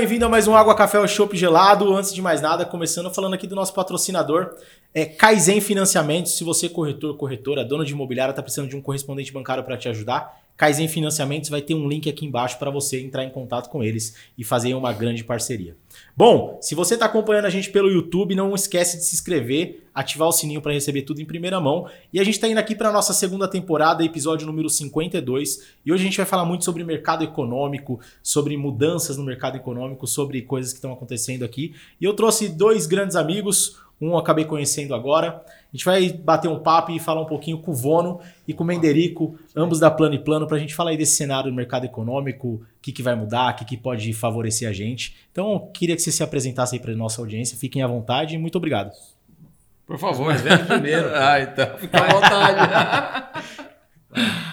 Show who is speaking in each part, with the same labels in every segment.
Speaker 1: bem-vindo a mais um Água Café ou Chopp Gelado. Antes de mais nada, começando falando aqui do nosso patrocinador, é Kaizen Financiamentos. Se você é corretor, corretora, dono de imobiliária, está precisando de um correspondente bancário para te ajudar, Kaizen Financiamentos vai ter um link aqui embaixo para você entrar em contato com eles e fazer uma grande parceria. Bom, se você está acompanhando a gente pelo YouTube, não esquece de se inscrever, ativar o sininho para receber tudo em primeira mão. E a gente está indo aqui para a nossa segunda temporada, episódio número 52. E hoje a gente vai falar muito sobre mercado econômico, sobre mudanças no mercado econômico, sobre coisas que estão acontecendo aqui. E eu trouxe dois grandes amigos, um eu acabei conhecendo agora. A gente vai bater um papo e falar um pouquinho com o Vono e com o Menderico, ambos da Plano e Plano, para a gente falar aí desse cenário do mercado econômico, o que, que vai mudar, o que, que pode favorecer a gente. Então, queria que você se apresentasse aí para a nossa audiência. Fiquem à vontade e muito obrigado.
Speaker 2: Por favor, mas vem primeiro. ah, então, fica à vontade.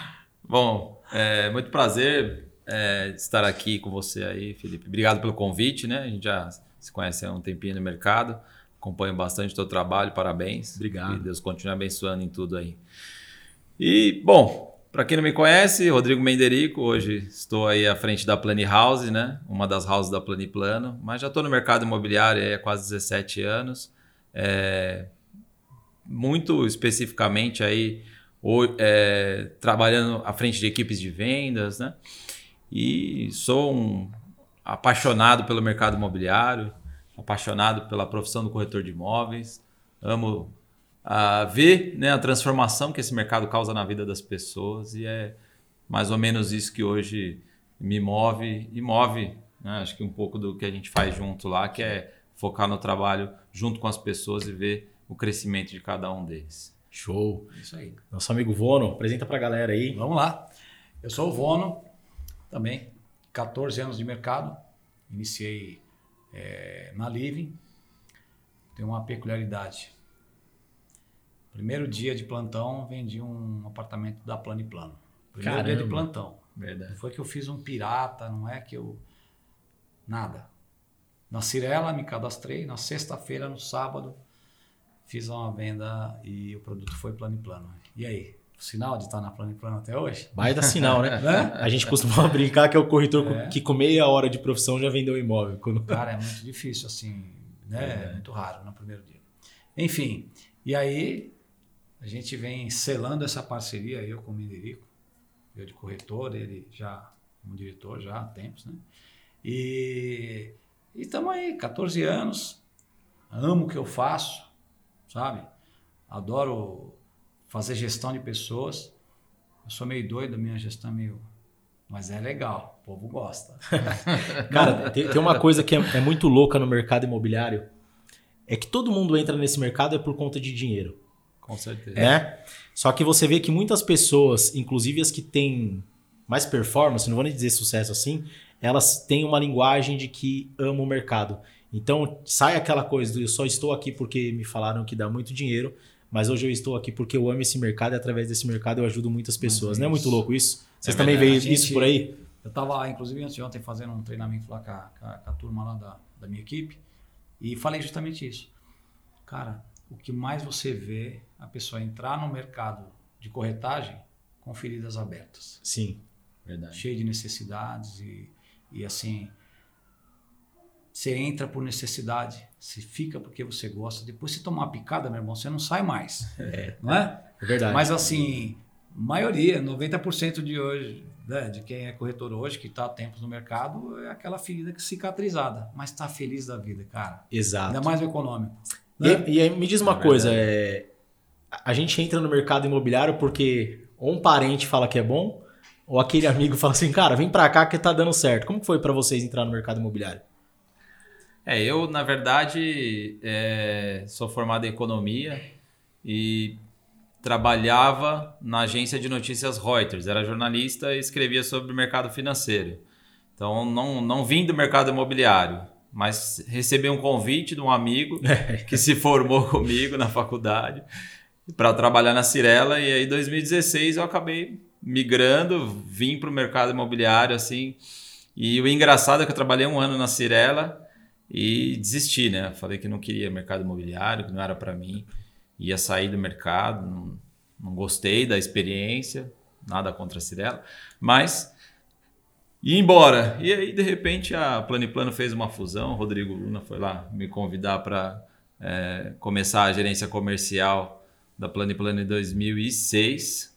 Speaker 2: Bom, é muito prazer é, estar aqui com você aí, Felipe. Obrigado pelo convite, né? A gente já se conhece há um tempinho no mercado. Acompanho bastante o teu trabalho, parabéns.
Speaker 1: Obrigado.
Speaker 2: E Deus continue abençoando em tudo aí. E, bom, para quem não me conhece, Rodrigo Menderico, hoje estou aí à frente da Plani House, né? Uma das houses da Plani Plano, mas já estou no mercado imobiliário há quase 17 anos. É, muito especificamente aí é, trabalhando à frente de equipes de vendas, né? E sou um apaixonado pelo mercado imobiliário apaixonado pela profissão do corretor de imóveis, amo uh, ver né, a transformação que esse mercado causa na vida das pessoas e é mais ou menos isso que hoje me move e move, né, acho que um pouco do que a gente faz junto lá, que é focar no trabalho junto com as pessoas e ver o crescimento de cada um deles.
Speaker 1: Show. Isso aí. Nosso amigo Vono, apresenta para a galera aí.
Speaker 3: Vamos lá. Eu sou o Vono, também 14 anos de mercado. Iniciei é, na Living tem uma peculiaridade. Primeiro dia de plantão, vendi um apartamento da Plano e Plano. Primeiro Caramba. dia de plantão.
Speaker 1: Verdade.
Speaker 3: Não foi que eu fiz um pirata, não é que eu. Nada. Na Cirela, me cadastrei. Na sexta-feira, no sábado, fiz uma venda e o produto foi plano e plano. E aí? Sinal de estar na plano e plano até hoje?
Speaker 1: Vai dar sinal, né? A gente costuma brincar que é o corretor é. que com meia hora de profissão já vendeu imóvel. Quando...
Speaker 3: Cara, é muito difícil assim, né? É. Muito raro no primeiro dia. Enfim, e aí a gente vem selando essa parceria, eu com o Menderico, eu de corretor, ele já como diretor já há tempos, né? E estamos aí, 14 anos, amo o que eu faço, sabe? Adoro fazer gestão de pessoas. Eu sou meio doido, minha gestão é meio. Mas é legal, o povo gosta.
Speaker 1: Cara, tem, tem, uma coisa que é, é, muito louca no mercado imobiliário: é que todo mundo entra nesse mercado é por conta de dinheiro.
Speaker 3: Com certeza.
Speaker 1: Né? Só que você vê que muitas pessoas, inclusive as que têm mais performance, não vou nem dizer sucesso assim, elas têm uma linguagem de que amam o mercado. Então sai aquela coisa do eu só estou aqui porque me falaram que dá muito dinheiro, mas hoje eu estou aqui porque eu amo esse mercado e através desse mercado eu ajudo muitas pessoas. Não é muito louco isso? Vocês é também veem isso por aí?
Speaker 3: Eu estava, inclusive, antes de ontem fazendo um treinamento lá com a, com a, com a turma lá da, da minha equipe e falei justamente isso. Cara, o que mais você vê a pessoa entrar no mercado de corretagem com feridas abertas.
Speaker 1: Sim, verdade.
Speaker 3: Cheio de necessidades e, e assim, você entra por necessidade, você fica porque você gosta. Depois você tomar uma picada, meu irmão, você não sai mais. É, não é?
Speaker 1: É verdade.
Speaker 3: Mas assim, maioria, 90% de hoje, né, de quem é corretor hoje, que está há tempos no mercado, é aquela ferida que cicatrizada, mas está feliz da vida, cara.
Speaker 1: Exato.
Speaker 3: Ainda mais o econômico.
Speaker 1: Né? E, e, me diz uma é coisa, é, a gente entra no mercado imobiliário porque ou um parente fala que é bom, ou aquele amigo fala assim, cara, vem para cá que tá dando certo. Como foi para vocês entrar no mercado imobiliário?
Speaker 2: É, eu, na verdade, é, sou formado em economia e trabalhava na agência de notícias Reuters. Era jornalista e escrevia sobre o mercado financeiro. Então, não, não vim do mercado imobiliário, mas recebi um convite de um amigo que se formou comigo na faculdade para trabalhar na Cirela. E aí, em 2016, eu acabei migrando, vim para o mercado imobiliário, assim. E o engraçado é que eu trabalhei um ano na Cirela e desisti, né? Falei que não queria mercado imobiliário, que não era para mim. Ia sair do mercado, não, não gostei da experiência, nada contra a Cirela, mas E embora. E aí, de repente, a Planiplano fez uma fusão. O Rodrigo Luna foi lá me convidar para é, começar a gerência comercial da Planiplano em 2006.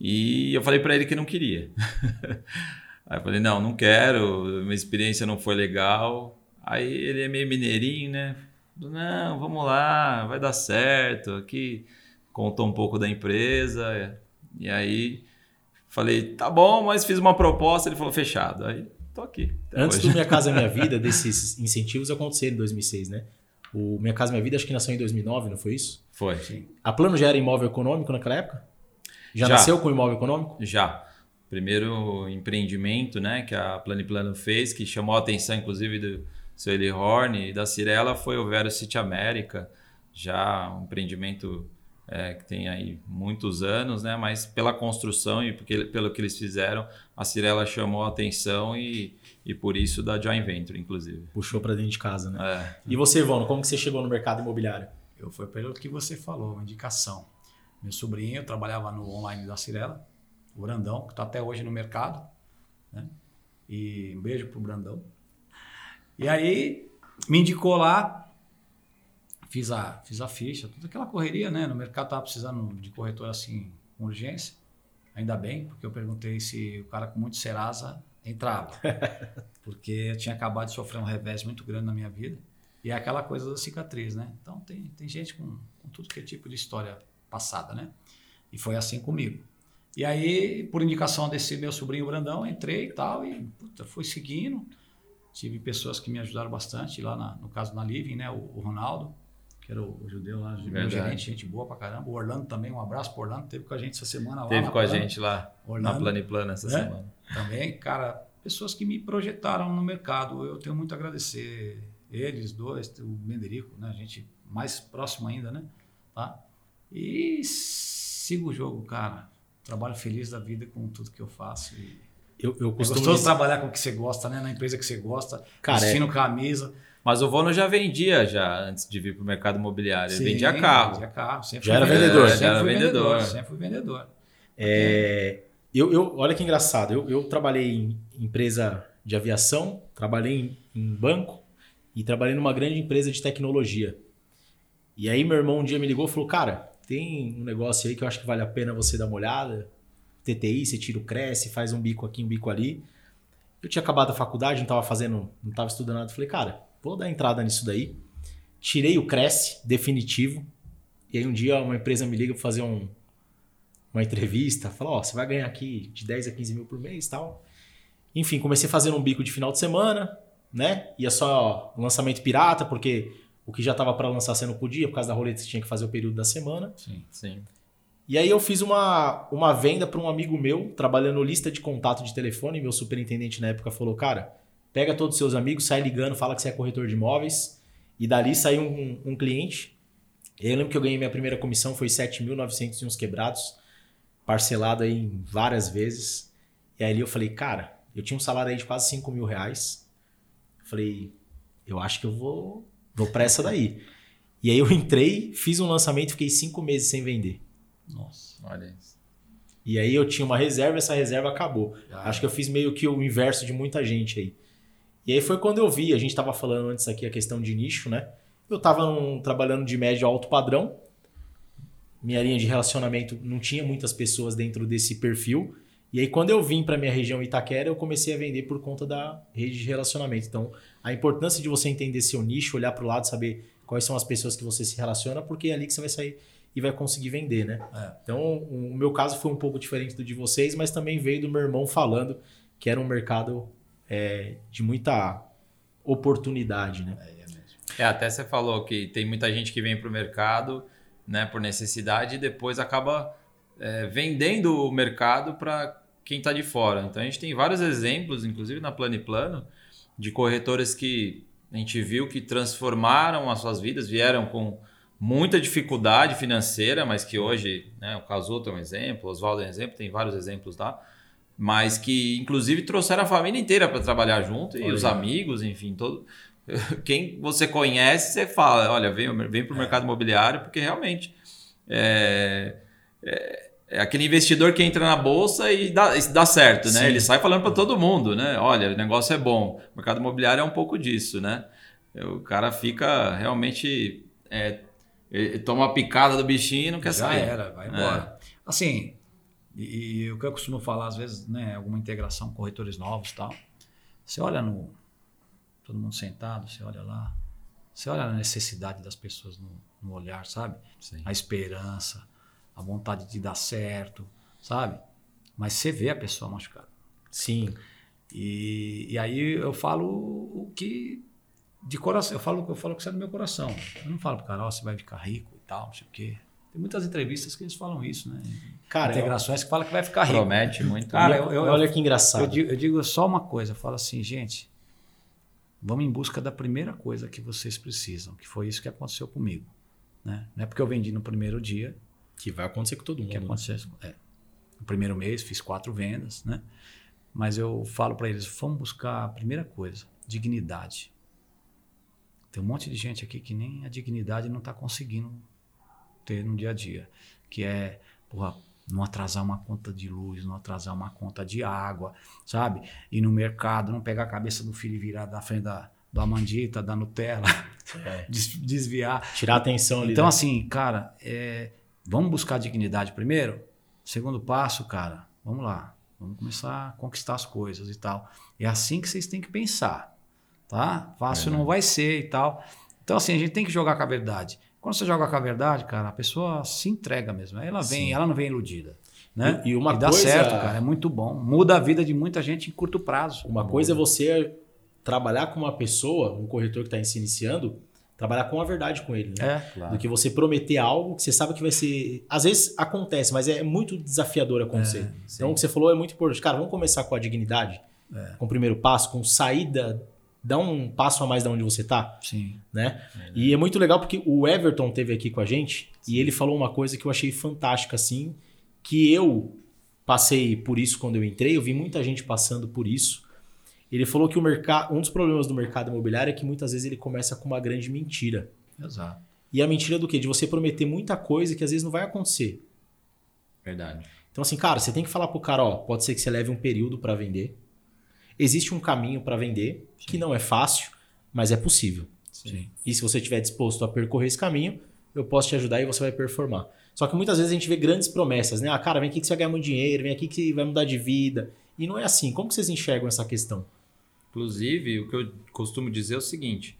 Speaker 2: E eu falei para ele que não queria. aí eu falei: não, não quero, minha experiência não foi legal. Aí ele é meio mineirinho, né? Não, vamos lá, vai dar certo. Aqui contou um pouco da empresa. E aí falei, tá bom, mas fiz uma proposta. Ele falou, fechado. Aí tô aqui.
Speaker 1: Antes
Speaker 2: hoje.
Speaker 1: do Minha Casa Minha Vida, desses incentivos aconteceram em 2006, né? O Minha Casa Minha Vida acho que nasceu em 2009, não foi isso?
Speaker 2: Foi.
Speaker 3: Sim.
Speaker 1: A Plano já era imóvel econômico naquela época? Já,
Speaker 2: Já.
Speaker 1: nasceu com imóvel econômico?
Speaker 2: Já. Primeiro empreendimento né, que a Planiplano fez, que chamou a atenção, inclusive, do seu Eli Horn e da Cirela, foi o Vero City América. Já um empreendimento é, que tem aí muitos anos, né? Mas pela construção e porque, pelo que eles fizeram, a Cirela chamou a atenção e, e por isso da Joint Venture, inclusive.
Speaker 1: Puxou pra dentro de casa, né?
Speaker 2: É.
Speaker 1: E você, Ivano, como que você chegou no mercado imobiliário?
Speaker 3: Eu fui pelo que você falou, uma indicação. Meu sobrinho trabalhava no online da Cirela, o Brandão, que está até hoje no mercado. Né? E um beijo pro Brandão. E aí me indicou lá, fiz a, fiz a ficha, toda aquela correria, né? No mercado estava precisando de corretor assim, com urgência. Ainda bem, porque eu perguntei se o cara com muito Serasa entrava. Porque eu tinha acabado de sofrer um revés muito grande na minha vida. E é aquela coisa da cicatriz, né? Então tem, tem gente com, com tudo que é tipo de história passada, né? E foi assim comigo. E aí, por indicação desse meu sobrinho Brandão, entrei e tal, e puta, fui seguindo. Tive pessoas que me ajudaram bastante, lá na- no caso na Living, né? O, o Ronaldo, que era o, o judeu lá,
Speaker 2: Verdade.
Speaker 3: gerente, gente boa pra caramba. O Orlando também, um abraço pro Orlando, teve com a gente essa semana lá.
Speaker 2: Teve com a gente lá na
Speaker 3: Orlando.
Speaker 2: Planiplano essa
Speaker 3: É?
Speaker 2: semana.
Speaker 3: Também, cara, pessoas que me projetaram no mercado. Eu tenho muito a agradecer eles dois, o Menderico, né? A gente mais próximo ainda, né? Tá? E sigo o jogo, cara. Trabalho feliz da vida com tudo que eu faço. E
Speaker 1: Eu, eu
Speaker 3: é
Speaker 1: costumo
Speaker 3: gostoso
Speaker 1: dizer-
Speaker 3: trabalhar com o que você gosta, né? Na empresa que você gosta,
Speaker 1: Cara, é-
Speaker 3: vestindo camisa.
Speaker 2: Mas o Vono já vendia já antes de vir para o mercado imobiliário. Ele
Speaker 3: Sim,
Speaker 2: vendia carro.
Speaker 3: Vendia carro. Sempre
Speaker 1: Já era vendedor.
Speaker 3: Sempre
Speaker 2: Já era
Speaker 3: fui
Speaker 2: vendedor.
Speaker 3: Sempre fui vendedor.
Speaker 1: É, eu, eu, olha que engraçado. Eu, eu trabalhei em empresa de aviação, trabalhei em, em banco e trabalhei numa grande empresa de tecnologia. E aí meu irmão um dia me ligou e falou, cara, tem um negócio aí que eu acho que vale a pena você dar uma olhada. TTI, você tira o Cresce, faz um bico aqui, um bico ali. Eu tinha acabado a faculdade, não estava fazendo, não estava estudando nada. Falei, cara, vou dar entrada nisso daí. Tirei o Cresce, definitivo. E aí um dia uma empresa me liga para fazer um, uma entrevista, falou, ó, você vai ganhar aqui de 10 a 15 mil por mês tal. Enfim, comecei fazendo um bico de final de semana, né? Ia só lançamento pirata, porque o que já tava para lançar você não podia, por causa da roleta você tinha que fazer o período da semana.
Speaker 3: Sim.
Speaker 2: Sim.
Speaker 1: E aí eu fiz uma, uma venda para um amigo meu, trabalhando lista de contato de telefone. Meu superintendente na época falou, cara, pega todos os seus amigos, sai ligando, fala que você é corretor de imóveis. E dali saiu um, um cliente. Eu lembro que eu ganhei minha primeira comissão, foi 7.900 e uns quebrados, parcelado aí em várias vezes. E aí eu falei, cara, eu tinha um salário aí de quase 5 mil reais. Falei, eu acho que eu vou, vou pra essa daí. E aí eu entrei, fiz um lançamento, fiquei cinco meses sem vender.
Speaker 3: Nossa.
Speaker 2: Olha isso.
Speaker 1: E aí eu tinha uma reserva, essa reserva acabou.
Speaker 3: Já
Speaker 1: Acho que eu fiz meio que o inverso de muita gente aí. E aí foi quando eu vi, a gente estava falando antes aqui a questão de nicho, né? Eu estava trabalhando de médio a alto padrão. Minha linha de relacionamento não tinha muitas pessoas dentro desse perfil. E aí quando eu vim para minha região Itaquera, eu comecei a vender por conta da rede de relacionamento. Então, a importância de você entender seu nicho, olhar para o lado, saber quais são as pessoas que você se relaciona, porque é ali que você vai sair e vai conseguir vender, né?
Speaker 3: É.
Speaker 1: Então, o meu caso foi um pouco diferente do de vocês, mas também veio do meu irmão falando que era um mercado é, de muita oportunidade, né?
Speaker 3: É, é.
Speaker 2: É, até você falou que tem muita gente que vem para o mercado né, por necessidade e depois acaba é, vendendo o mercado para quem está de fora. Então a gente tem vários exemplos, inclusive na Plano e Plano, de corretores que a gente viu que transformaram as suas vidas, vieram com muita dificuldade financeira, mas que hoje, né, o Casuto é um exemplo, o Oswaldo é um exemplo, tem vários exemplos lá, mas que inclusive trouxeram a família inteira para trabalhar junto e os amigos, enfim, todo quem você conhece, você fala, olha, vem, vem para o mercado imobiliário, porque realmente é, é, é aquele investidor que entra na bolsa e dá, dá certo, né?
Speaker 1: Sim.
Speaker 2: Ele sai falando para todo mundo, né? Olha, o negócio é bom. O mercado imobiliário é um pouco disso, né? O cara fica realmente. É, ele toma a picada do bichinho e não quer
Speaker 3: Já
Speaker 2: sair.
Speaker 3: era, vai embora. Assim, e, e o que eu costumo falar, às vezes, né, alguma integração com corretores novos e tal. Você olha no. Todo mundo sentado, você olha lá. Você olha a necessidade das pessoas no, no olhar, sabe?
Speaker 2: Sim.
Speaker 3: A esperança, a vontade de dar certo, sabe? Mas você vê a pessoa machucada.
Speaker 1: Sim.
Speaker 3: E, e aí eu falo o que de coração, eu falo, eu falo que sai do meu coração. Eu não falo pro cara, ó, você vai ficar rico e tal, não sei o quê. Tem muitas entrevistas que eles falam isso, né?
Speaker 1: Cara,
Speaker 3: Integrações que falam que vai ficar rico.
Speaker 2: Promete muito.
Speaker 3: Cara,
Speaker 1: eu,
Speaker 3: eu- eu-
Speaker 1: olha que
Speaker 3: Eu
Speaker 1: engraçado.
Speaker 3: digo, eu digo só uma coisa, eu falo assim, gente, vamos em busca da primeira coisa que vocês precisam, que foi isso que aconteceu comigo. Né? Não é porque eu vendi no primeiro dia
Speaker 1: Que vai acontecer com todo mundo.
Speaker 3: que aconteceu. É, no primeiro mês fiz quatro vendas, né? Mas eu falo para eles, vamos buscar a primeira coisa, dignidade. Tem um monte de gente aqui que nem a dignidade não está conseguindo ter no dia a dia, que é, porra, não atrasar uma conta de luz, não atrasar uma conta de água, sabe? Ir no mercado, não pegar a cabeça do filho e virar da frente da, da mandita, da Nutella,
Speaker 1: É.
Speaker 3: des- desviar.
Speaker 1: Tirar a atenção ali.
Speaker 3: Então,
Speaker 1: né?
Speaker 3: assim, cara, é, vamos buscar dignidade primeiro. Segundo passo, cara, vamos lá. Vamos começar a conquistar as coisas e tal. É assim que vocês têm que pensar, tá? Fácil não vai ser e tal. Então, assim, a gente tem que jogar com a verdade. Quando você joga com a verdade, cara, a pessoa se entrega mesmo. Ela vem,
Speaker 1: Sim.
Speaker 3: ela não vem iludida. Né?
Speaker 1: E- e uma
Speaker 3: dá
Speaker 1: coisa-
Speaker 3: certo, cara. É muito bom. Muda a vida de muita gente em curto prazo.
Speaker 1: Uma coisa é você trabalhar com uma pessoa, um corretor que está se iniciando, trabalhar com a verdade com ele, né?
Speaker 3: É, claro.
Speaker 1: Do que você prometer algo que você sabe que vai ser. Às vezes acontece, mas é muito desafiador acontecer. então, o que você falou é muito importante. Cara, vamos começar com a dignidade,
Speaker 3: É.
Speaker 1: com o primeiro passo, com saída. Dá um passo a mais da onde você tá,
Speaker 3: Sim.
Speaker 1: né? E é muito legal porque o Everton teve aqui com a gente e ele falou uma coisa que eu achei fantástica, assim, que eu passei por isso quando eu entrei, eu vi muita gente passando por isso. Ele falou que o mercado, um dos problemas do mercado imobiliário é que muitas vezes ele começa com uma grande mentira.
Speaker 3: Exato.
Speaker 1: E a mentira do quê? De você prometer muita coisa que às vezes não vai acontecer.
Speaker 2: Verdade.
Speaker 1: Então, assim, cara, você tem que falar pro cara, ó, pode ser que você leve um período para vender. Existe um caminho para vender, que não é fácil, mas é possível.
Speaker 3: Sim.
Speaker 1: E se você estiver disposto a percorrer esse caminho, eu posso te ajudar e você vai performar. Só que muitas vezes a gente vê grandes promessas, né? Ah, cara, vem aqui que você vai ganhar muito dinheiro, vem aqui que vai mudar de vida. E não é assim. Como que vocês enxergam essa questão?
Speaker 2: Inclusive, o que eu costumo dizer é o seguinte: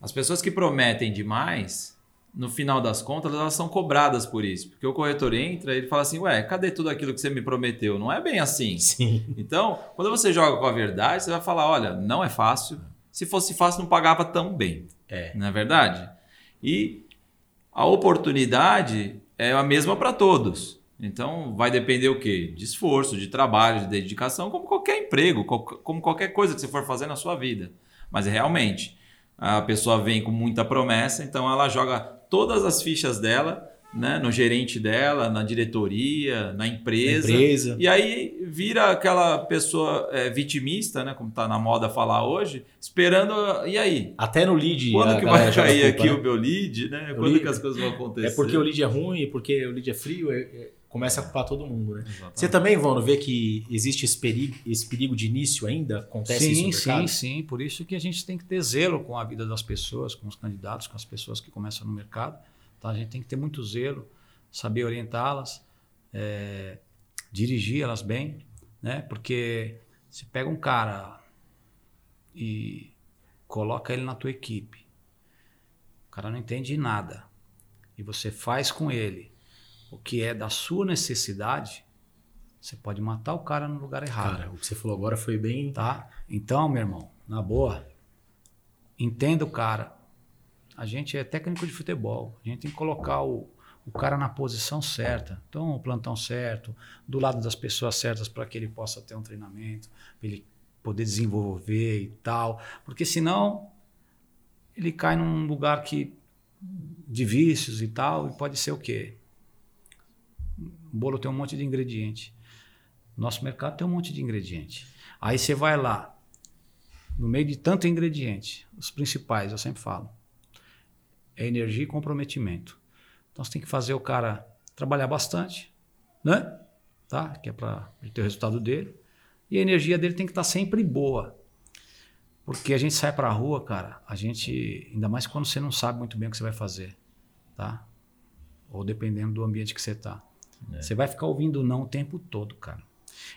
Speaker 2: as pessoas que prometem demais, no final das contas, elas são cobradas por isso. Porque o corretor entra e ele fala assim: Ué, cadê tudo aquilo que você me prometeu? Não é bem assim.
Speaker 1: Sim.
Speaker 2: Então, quando você joga com a verdade, você vai falar: Olha, não é fácil. Se fosse fácil, não pagava tão bem.
Speaker 1: É.
Speaker 2: Não é verdade? E a oportunidade é a mesma para todos. Então, vai depender o quê? De esforço, de trabalho, de dedicação, como qualquer emprego, como qualquer coisa que você for fazer na sua vida. Mas realmente, a pessoa vem com muita promessa, então ela joga todas as fichas dela né, no gerente dela, na diretoria, na empresa.
Speaker 1: Empresa.
Speaker 2: E aí vira aquela pessoa é, vitimista, né, como está na moda falar hoje, esperando. E aí?
Speaker 1: Até no lead.
Speaker 2: Quando que vai cair aqui
Speaker 1: né?
Speaker 2: o meu lead, né?
Speaker 1: O
Speaker 2: Quando
Speaker 1: lead-
Speaker 2: que as coisas vão acontecer?
Speaker 1: É porque o lead é ruim, porque o lead é frio, é- é- começa a culpar todo mundo, né?
Speaker 2: Exatamente.
Speaker 1: Você também, Vano, vê que existe esse perigo, esse perigo de início ainda? Acontece isso
Speaker 3: Sim,
Speaker 1: no
Speaker 3: sim,
Speaker 1: mercado?
Speaker 3: sim. Por isso que a gente tem que ter zelo com a vida das pessoas, com os candidatos, com as pessoas que começam no mercado. Tá? A gente tem que ter muito zelo, saber orientá-las, é, dirigir elas bem, né? Porque se pega um cara e coloca ele na tua equipe, o cara não entende nada, e você faz com ele o que é da sua necessidade, você pode matar o cara no lugar errado
Speaker 1: Cara, o que você falou agora foi bem.
Speaker 3: tá? Então, meu irmão, na boa, entenda o cara. A gente é técnico de futebol. A gente tem que colocar o, o cara na posição certa. Então, o plantão certo, do lado das pessoas certas para que ele possa ter um treinamento, para ele poder desenvolver e tal. Porque senão ele cai num lugar que de vícios e tal, e pode ser o quê? O bolo tem um monte de ingrediente. Nosso mercado tem um monte de ingrediente. Aí você vai lá, no meio de tanto ingrediente, os principais, eu sempre falo, é energia e comprometimento. Então você tem que fazer o cara trabalhar bastante, né? Tá? Que é para ter o resultado dele. E a energia dele tem que estar tá sempre boa. Porque a gente sai para a rua, cara, a gente, ainda mais quando você não sabe muito bem o que você vai fazer, tá? Ou dependendo do ambiente que você tá. É. Você vai ficar ouvindo não o tempo todo, cara.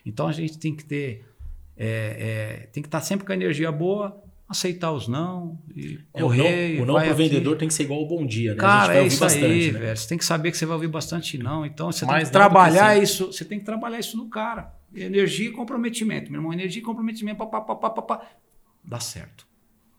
Speaker 3: Então a gente tem que ter, é, é, tem que estar tá sempre com a energia boa, aceitar os não e
Speaker 1: é, correr. O não, o não pro vendedor tem que ser igual o bom dia, né?
Speaker 3: Cara, é isso bastante, aí, né? velho. Você tem que saber que você vai ouvir bastante não. Então você tem que trabalhar que isso. Você tem que trabalhar isso no cara. Energia e comprometimento, meu irmão. Energia e comprometimento, pá, pá, pá, pá, pá, dá certo.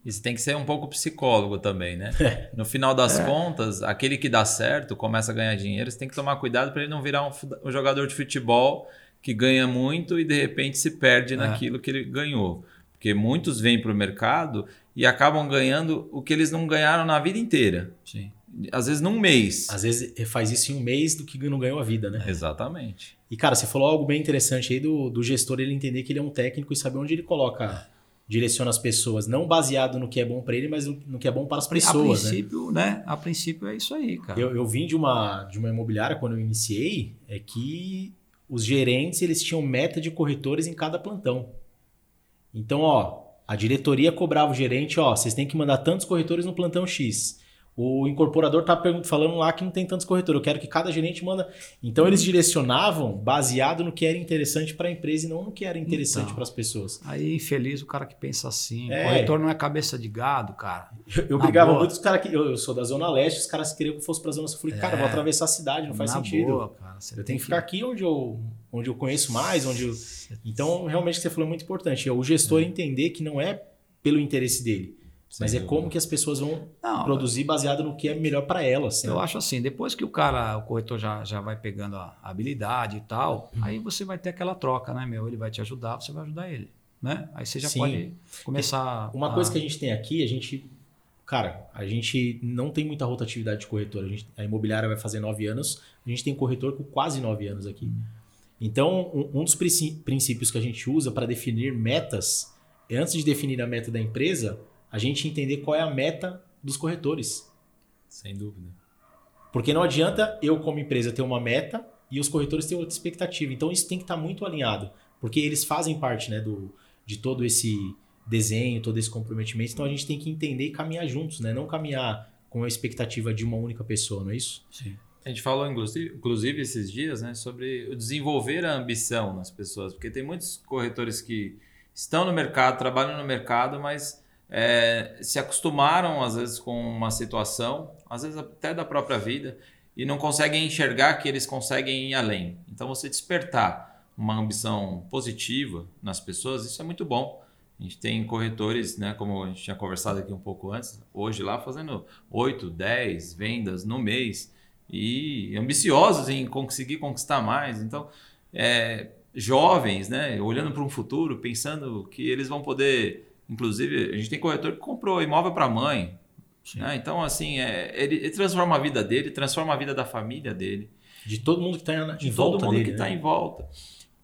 Speaker 2: Isso tem que ser um pouco psicólogo também, né? É. No final das é. contas, aquele que dá certo, começa a ganhar dinheiro, você tem que tomar cuidado para ele não virar um, um, jogador de futebol que ganha muito e de repente se perde é. naquilo que ele ganhou. Porque muitos vêm para o mercado e acabam ganhando o que eles não ganharam na vida inteira.
Speaker 3: Sim.
Speaker 2: Às vezes num mês.
Speaker 1: Às vezes faz isso em um mês do que não ganhou a vida, né?
Speaker 2: Exatamente.
Speaker 1: E, cara, você falou algo bem interessante aí do, do gestor ele entender que ele é um técnico e saber onde ele coloca direciona as pessoas, não baseado no que é bom para ele, mas no que é bom para as pessoas.
Speaker 3: A princípio, né? né? A princípio é isso aí, cara.
Speaker 1: Eu, eu vim de uma, de uma imobiliária quando eu iniciei, é que os gerentes eles tinham meta de corretores em cada plantão. Então, ó, a diretoria cobrava o gerente, ó, vocês têm que mandar tantos corretores no plantão X. O incorporador tá falando lá que não tem tantos corretores. Eu quero que cada gerente manda. Então eles direcionavam baseado no que era interessante para a empresa e não no que era interessante então, para as pessoas.
Speaker 3: Aí infeliz o cara que pensa assim. É. Corretor não é cabeça de gado, cara.
Speaker 1: Eu, eu brigava boa. muito os caras que eu, eu, sou da zona leste, os caras queriam que eu fosse para a zona sul. Eu falei, é. cara, vou atravessar a cidade, não faz Na sentido. Boa, cara, eu tenho que ficar aqui onde eu onde eu conheço mais, onde eu... então realmente o que você falou é muito importante. É o gestor é. entender que não é pelo interesse dele mas é como que as pessoas vão não, produzir baseado no que é melhor para elas.
Speaker 3: Eu acho assim, depois que o cara, o corretor já, já vai pegando a habilidade e tal, uhum. aí você vai ter aquela troca, né, meu? Ele vai te ajudar, você vai ajudar ele, né? Aí você já Sim. pode começar.
Speaker 1: Uma a... coisa que a gente tem aqui, a gente, cara, a gente não tem muita rotatividade de corretor. A, gente, a imobiliária vai fazer nove anos, a gente tem corretor com quase nove anos aqui. Uhum. Então, um, um dos princípios que a gente usa para definir metas é antes de definir a meta da empresa a gente entender qual é a meta dos corretores.
Speaker 2: Sem dúvida.
Speaker 1: Porque não adianta eu, como empresa, ter uma meta e os corretores ter outra expectativa. Então isso tem que estar muito alinhado. Porque eles fazem parte né, do, de todo esse desenho, todo esse comprometimento. Então a gente tem que entender e caminhar juntos, né? Não caminhar com a expectativa de uma única pessoa, não é isso?
Speaker 2: Sim. A gente falou, inclusive, inclusive, esses dias, né, sobre desenvolver a ambição nas pessoas, porque tem muitos corretores que estão no mercado, trabalham no mercado, mas é, se acostumaram, às vezes, com uma situação, às vezes até da própria vida, e não conseguem enxergar que eles conseguem ir além. Então, você despertar uma ambição positiva nas pessoas, isso é muito bom. A gente tem corretores, né, como a gente tinha conversado aqui um pouco antes, hoje lá fazendo 8, 10 vendas no mês e ambiciosos em conseguir conquistar mais. Então, é, jovens, né, olhando para um futuro, pensando que eles vão poder Inclusive, a gente tem corretor que comprou imóvel para a mãe. Né? Então, assim, é, ele, ele, transforma a vida dele, transforma a vida da família dele.
Speaker 1: De todo mundo que está em
Speaker 2: De volta todo mundo dele, que está né? em volta.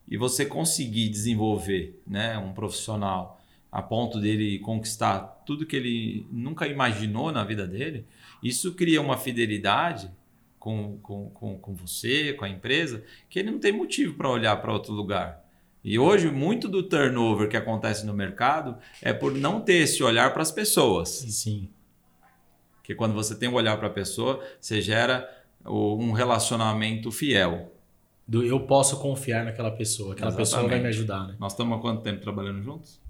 Speaker 2: E você conseguir desenvolver né, um profissional a ponto dele conquistar tudo que ele nunca imaginou na vida dele, isso cria uma fidelidade com, com, com, com você, com a empresa, que ele não tem motivo para olhar para outro lugar. E hoje, muito do turnover que acontece no mercado é por não ter esse olhar para as pessoas.
Speaker 1: Sim.
Speaker 2: Que quando você tem um olhar para a pessoa, você gera um relacionamento fiel.
Speaker 1: Do eu posso confiar naquela pessoa, aquela Exatamente. pessoa vai me ajudar, né?
Speaker 2: Nós estamos há quanto tempo trabalhando juntos?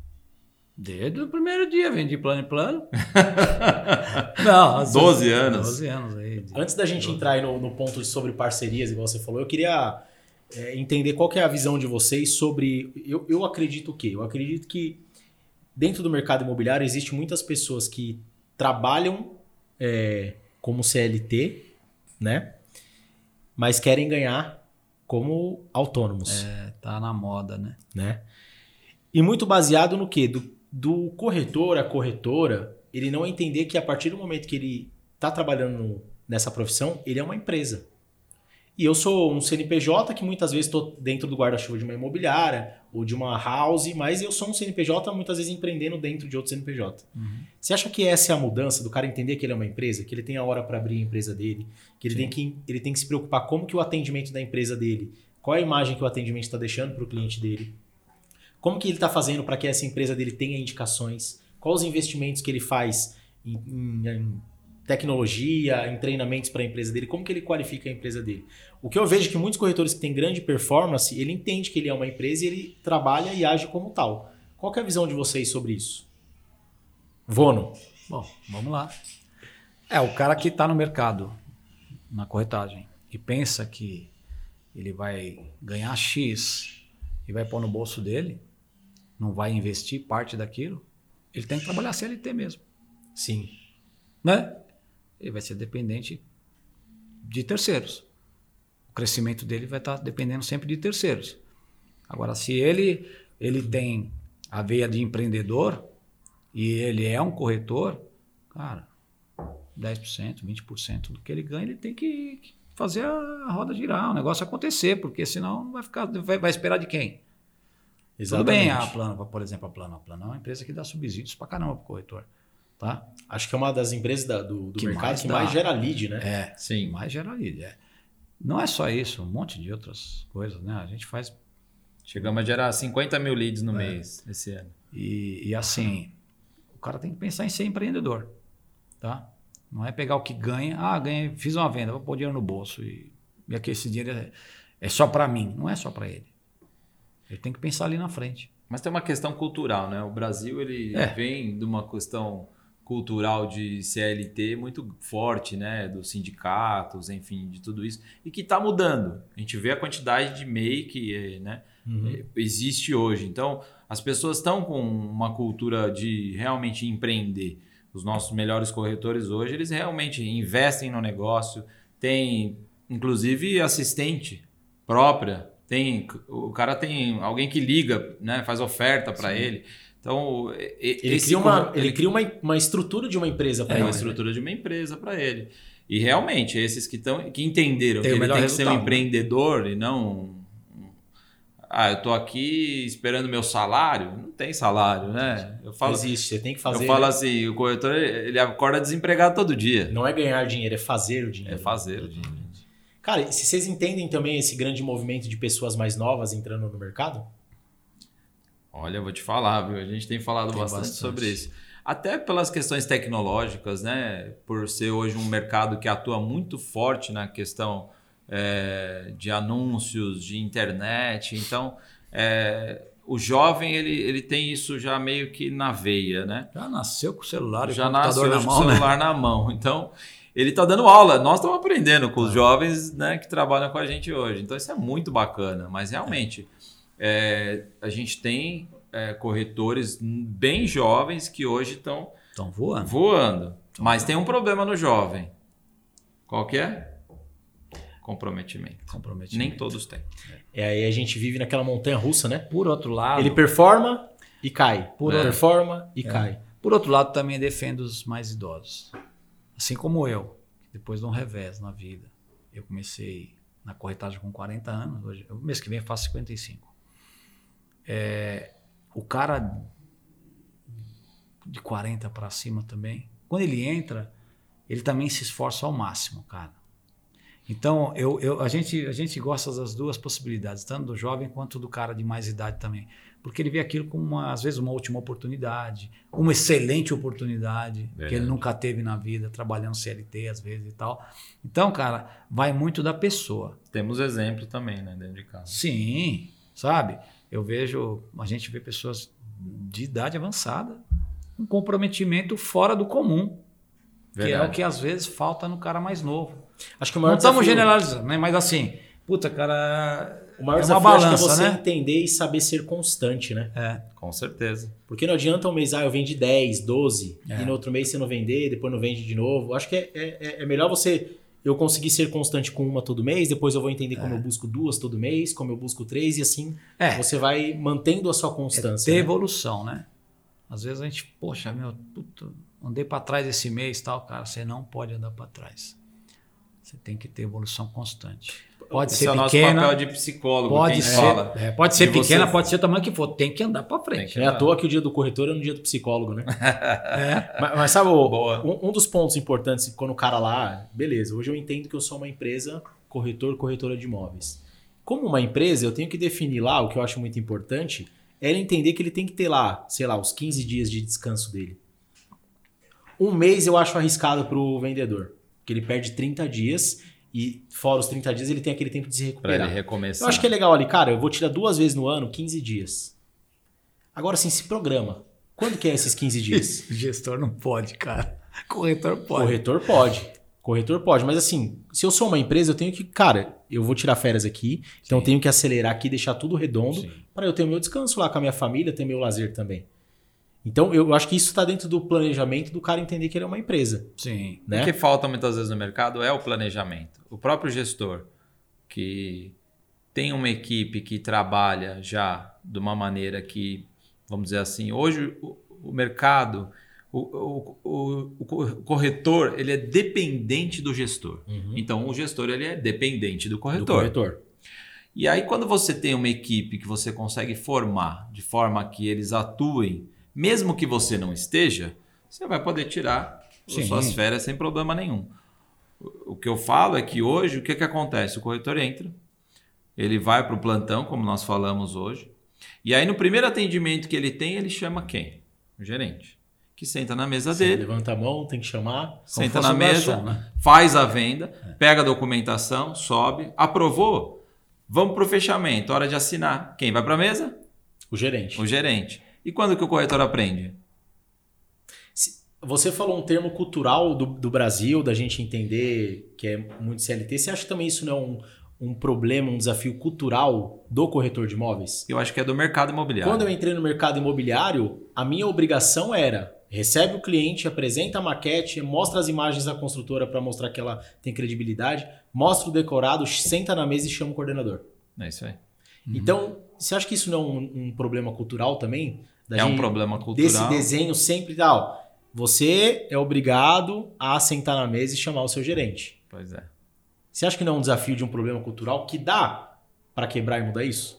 Speaker 3: Desde o primeiro dia, vendi plano em plano.
Speaker 2: Não, 12 anos.
Speaker 3: 12 anos aí.
Speaker 1: Antes da gente entrar aí no, no ponto sobre parcerias, igual você falou, eu queria é, entender qual é a visão de vocês sobre. Eu, eu acredito o quê? Eu acredito que dentro do mercado imobiliário existe muitas pessoas que trabalham é, como CLT, né? Mas querem ganhar como autônomos.
Speaker 3: É, tá na moda, né?
Speaker 1: né? E muito baseado no quê? Do, do corretor a corretora, ele não entender que a partir do momento que ele está trabalhando nessa profissão, ele é uma empresa. E eu sou um CNPJ que muitas vezes estou dentro do guarda-chuva de uma imobiliária ou de uma house, mas eu sou um CNPJ muitas vezes empreendendo dentro de outro CNPJ. Uhum. Você acha que essa é a mudança do cara entender que ele é uma empresa, que ele tem a hora para abrir a empresa dele, que ele tem que, ele tem que se preocupar como que o atendimento da empresa dele, Qual é a imagem que o atendimento está deixando para o cliente dele? Como que ele está fazendo para que essa empresa dele tenha indicações? Quais os investimentos que ele faz em, em, em tecnologia, em treinamentos para a empresa dele? Como que ele qualifica a empresa dele? O que eu vejo é que muitos corretores que têm grande performance, ele entende que ele é uma empresa e ele trabalha e age como tal. Qual é a visão de vocês sobre isso? Vono.
Speaker 3: Bom, vamos lá. É, o cara que está no mercado, na corretagem, e pensa que ele vai ganhar X e vai pôr no bolso dele, não vai investir parte daquilo, ele tem que trabalhar CLT mesmo.
Speaker 1: Sim.
Speaker 3: Né? Ele vai ser dependente de terceiros. O crescimento dele vai estar dependendo sempre de terceiros. Agora, se ele, ele tem a veia de empreendedor e ele é um corretor, cara, 10%, 20% do que ele ganha, ele tem que fazer a roda girar, o negócio acontecer, porque senão vai ficar vai, vai esperar de quem? Exatamente. Tudo bem, a Plano, por exemplo, a Plano, a Plano é uma empresa que dá subsídios para caramba pro corretor, tá?
Speaker 1: Acho que é uma das empresas da, do, do que mercado mais que dá. mais gera lead, né?
Speaker 3: É, sim, mais gera lead, é. Não é só isso, um monte de outras coisas, né? A gente faz
Speaker 2: Chegamos a gerar 50 mil leads no é. mês esse ano.
Speaker 3: E, e, assim, o cara tem que pensar em ser empreendedor, tá? Não é pegar o que ganha, ah, ganhei, fiz uma venda, vou pôr dinheiro no bolso e, e aqui esse dinheiro é, é só para mim, não é só para ele. Ele tem que pensar ali na frente.
Speaker 2: Mas tem uma questão cultural, né? O Brasil ele é. vem de uma questão cultural de CLT muito forte, né? Dos sindicatos, enfim, de tudo isso, e que está mudando. A gente vê a quantidade de MEI que né, uhum. existe hoje. Então, as pessoas estão com uma cultura de realmente empreender. Os nossos melhores corretores hoje, eles realmente investem no negócio, tem inclusive assistente própria, tem o cara tem alguém que liga, né, faz oferta para ele. Então,
Speaker 1: ele cria, uma, ele, ele cria uma, uma estrutura de uma empresa
Speaker 2: para é, ele. uma estrutura de uma empresa para ele. E realmente, esses que, tão, que entenderam tem que ele tem que ser um né? empreendedor e não. Ah, eu tô aqui esperando meu salário. Não tem salário, né?
Speaker 1: Eu falo, Existe, você tem que fazer.
Speaker 2: Eu falo assim: o corretor ele acorda desempregado todo dia.
Speaker 1: Não é ganhar dinheiro, é fazer o dinheiro.
Speaker 2: É fazer o dinheiro.
Speaker 1: Cara, se vocês entendem também esse grande movimento de pessoas mais novas entrando no mercado?
Speaker 2: Olha, eu vou te falar, viu? A gente tem falado tem bastante, bastante, sobre isso. Até pelas questões tecnológicas, né? Por ser hoje um mercado que atua muito forte na questão é, de anúncios, de internet. Então, é, o jovem ele, ele tem isso já meio que na veia, né?
Speaker 3: Já nasceu com o celular
Speaker 2: já nasceu com o né? celular né? na mão. Então, ele está dando aula. Nós estamos aprendendo com os ah. jovens né, que trabalham com a gente hoje. Então, isso é muito bacana. Mas, realmente, é, a gente tem é, corretores bem jovens que hoje estão
Speaker 3: voando.
Speaker 2: voando. Mas tem um problema no jovem. Qual que é? Comprometimento.
Speaker 3: Comprometimento.
Speaker 2: Nem todos têm.
Speaker 1: É, aí a gente vive naquela montanha russa, né?
Speaker 3: Por outro lado.
Speaker 1: Ele performa e cai. Por é. Performa e é. cai.
Speaker 3: Por outro lado, também defendo os mais idosos. Assim como eu, depois de um revés na vida. Eu comecei na corretagem com 40 anos, hoje, mês que vem eu faço 55. É, o cara de 40 para cima também, quando ele entra, ele também se esforça ao máximo, cara. Então, eu, eu, a, gente, a gente gosta das duas possibilidades, tanto do jovem quanto do cara de mais idade também. Porque ele vê aquilo como, uma, às vezes, uma última oportunidade, uma excelente oportunidade que ele nunca teve na vida, trabalhando CLT às vezes e tal. Então, cara, vai muito da pessoa.
Speaker 2: Temos exemplo também, né, dentro de casa.
Speaker 3: Sim, sabe? Eu vejo, a gente vê pessoas de idade avançada, um comprometimento fora do comum, Verdade. que é o que às vezes falta no cara mais novo.
Speaker 1: Acho que o maior
Speaker 3: Não estamos generalizando, né? Mas assim, puta, cara,
Speaker 1: o maior é desafio balança, acho que é você né? entender e saber ser constante, né?
Speaker 2: É, com certeza.
Speaker 1: Porque não adianta um mês, ah, eu vendi 10, 12, é. e no outro mês você não vender, depois não vende de novo. Acho que é, é, é melhor você eu conseguir ser constante com uma todo mês, depois eu vou entender como é. eu busco duas todo mês, como eu busco três, e assim é. você vai mantendo a sua constância.
Speaker 3: É ter né? evolução, né? Às vezes a gente, poxa, meu, puto, andei para trás esse mês tal, cara, você não pode andar para trás. Você tem que ter evolução constante. Pode Esse ser é o pequena,
Speaker 2: nosso papel de psicólogo,
Speaker 3: pode ser,
Speaker 2: fala.
Speaker 3: É, pode ser pequena, você... pode ser o tamanho que for, tem que andar para frente.
Speaker 1: É à toa que o dia do corretor é no dia do psicólogo, né? é. mas, mas, sabe, um, um, dos pontos importantes quando o cara lá, beleza, hoje eu entendo que eu sou uma empresa corretor, corretora de imóveis. Como uma empresa, eu tenho que definir lá, o que eu acho muito importante, é ele entender que ele tem que ter lá, sei lá, os 15 dias de descanso dele. Um mês eu acho arriscado para o vendedor, que ele perde 30 dias e fora os 30 dias ele tem aquele tempo de se
Speaker 2: Pra
Speaker 1: recuperar.
Speaker 2: ele recomeçar.
Speaker 1: Eu acho que é legal ali, cara, eu vou tirar duas vezes no ano, 15 dias. Agora sim, se programa. Quando que é esses 15 dias?
Speaker 3: Gestor não pode, cara. Corretor pode.
Speaker 1: Corretor pode. Corretor pode, mas assim, se eu sou uma empresa, eu tenho que, cara, eu vou tirar férias aqui, então eu tenho que acelerar aqui, deixar tudo redondo,
Speaker 3: Sim.
Speaker 1: para eu ter meu descanso lá com a minha família, ter meu lazer também. Então, eu acho que isso está dentro do planejamento do cara entender que ele é uma empresa,
Speaker 3: Sim.
Speaker 1: né?
Speaker 2: O que falta muitas vezes no mercado é o planejamento. O próprio gestor que tem uma equipe que trabalha já de uma maneira que, vamos dizer assim, hoje o, o mercado, o, o, o- corretor, ele é dependente do gestor.
Speaker 1: Uhum.
Speaker 2: Então, o gestor ele é dependente do
Speaker 1: Do
Speaker 2: corretor.
Speaker 1: corretor.
Speaker 2: E aí, quando você tem uma equipe que você consegue formar de forma que eles atuem, mesmo que você não esteja, você vai poder tirar
Speaker 3: Sim.
Speaker 2: suas férias sem problema nenhum. O que eu falo é que hoje, o que, que acontece? O corretor entra, ele vai para o plantão, como nós falamos hoje, e aí no primeiro atendimento que ele tem, ele chama quem? O gerente. Que senta na mesa
Speaker 1: Você
Speaker 2: dele,
Speaker 1: levanta a mão, tem que chamar.
Speaker 2: Senta na mesa,
Speaker 3: garçom, né?
Speaker 2: faz a venda, pega a documentação, sobe, aprovou, vamos para o fechamento, hora de assinar. Quem vai para a mesa?
Speaker 1: O gerente.
Speaker 2: O gerente. E quando que o corretor aprende?
Speaker 1: Você falou um termo cultural do, do Brasil, da gente entender que é muito CLT. Você acha também isso não é um, um problema, um desafio cultural do corretor de imóveis?
Speaker 2: Eu acho que é do mercado imobiliário.
Speaker 1: Quando eu entrei no mercado imobiliário, a minha obrigação era recebe o cliente, apresenta a maquete, mostra as imagens da construtora para mostrar que ela tem credibilidade, mostra o decorado, senta na mesa e chama o coordenador.
Speaker 2: É isso aí.
Speaker 1: Então, você acha que isso não é um, um problema cultural também?
Speaker 2: É um
Speaker 1: gente-
Speaker 2: problema
Speaker 1: Desse
Speaker 2: cultural.
Speaker 1: desenho sempre tal. Você é obrigado a sentar na mesa e chamar o seu gerente.
Speaker 2: Pois é.
Speaker 1: Você acha que não é um desafio de um problema cultural que dá para quebrar e mudar isso?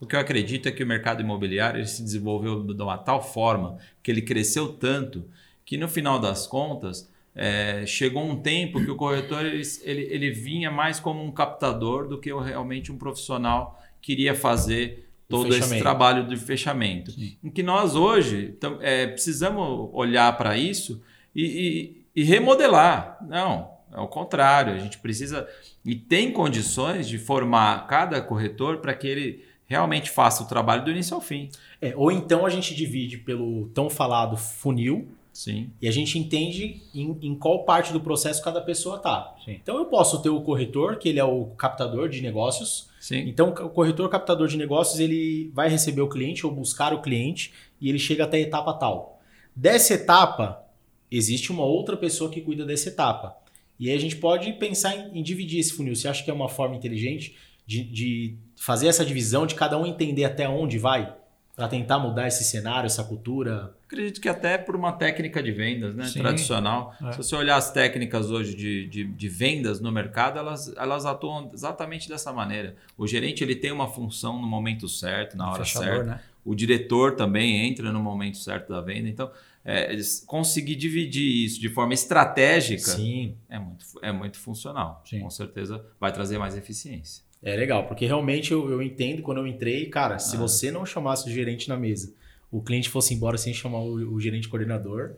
Speaker 2: O que eu acredito é que o mercado imobiliário se desenvolveu de uma tal forma que ele cresceu tanto que no final das contas é, chegou um tempo que o corretor ele, ele, ele vinha mais como um captador do que realmente um profissional queria fazer todo esse trabalho de fechamento. Em que nós hoje tam- é, precisamos olhar para isso e, e- e remodelar. Não, é o contrário. A gente precisa e tem condições de formar cada corretor para que ele realmente faça o trabalho do início ao fim.
Speaker 1: É, ou então a gente divide pelo tão falado funil
Speaker 2: Sim.
Speaker 1: e a gente entende em, em qual parte do processo cada pessoa tá.
Speaker 3: Sim.
Speaker 1: Então eu posso ter o corretor, que ele é o captador de negócios.
Speaker 2: Sim.
Speaker 1: Então o corretor captador de negócios, ele vai receber o cliente ou buscar o cliente e ele chega até a etapa tal. Dessa etapa, existe uma outra pessoa que cuida dessa etapa. E aí a gente pode pensar em, em dividir esse funil. Você acha que é uma forma inteligente de, de fazer essa divisão, de cada um entender até onde vai? Para tentar mudar esse cenário, essa cultura?
Speaker 2: Acredito que até por uma técnica de vendas né,
Speaker 3: Sim.
Speaker 2: tradicional.
Speaker 3: É.
Speaker 2: Se você olhar as técnicas hoje de, de, de vendas no mercado, elas, elas atuam exatamente dessa maneira. O gerente ele tem uma função no momento certo, na hora
Speaker 3: Fechador,
Speaker 2: certa.
Speaker 3: né?
Speaker 2: O diretor também entra no momento certo da venda. Então, é, conseguir dividir isso de forma estratégica
Speaker 1: Sim.
Speaker 2: é muito, é muito funcional.
Speaker 3: Sim.
Speaker 2: Com certeza vai trazer mais eficiência.
Speaker 1: É legal, porque realmente eu, eu entendo quando eu entrei, cara, se
Speaker 2: Ah.
Speaker 1: você não chamasse o gerente na mesa, o cliente fosse embora sem chamar o, o gerente coordenador,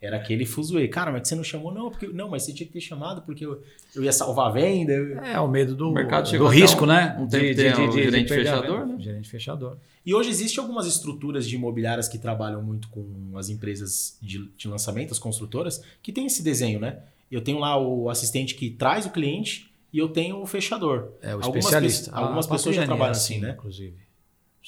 Speaker 1: era aquele fuzuê. Cara, mas você não chamou? Não, porque, não, mas você tinha que ter chamado porque eu, eu ia salvar a venda. eu-
Speaker 3: É, o medo do,
Speaker 2: O mercado
Speaker 3: do
Speaker 2: chegou até
Speaker 3: risco,
Speaker 2: um-
Speaker 3: né?
Speaker 2: um tempo tem o gerente
Speaker 3: perder a
Speaker 2: fechador, né?
Speaker 3: Gerente fechador.
Speaker 1: E hoje existem algumas estruturas de imobiliárias que trabalham muito com as empresas de, de lançamento, as construtoras, que tem esse desenho, né? Eu tenho lá o assistente que traz o cliente e eu tenho o fechador.
Speaker 3: É, o
Speaker 1: Algumas
Speaker 3: especialista.
Speaker 1: pe- algumas pessoas já trabalham
Speaker 3: é
Speaker 1: assim, né?
Speaker 3: Inclusive.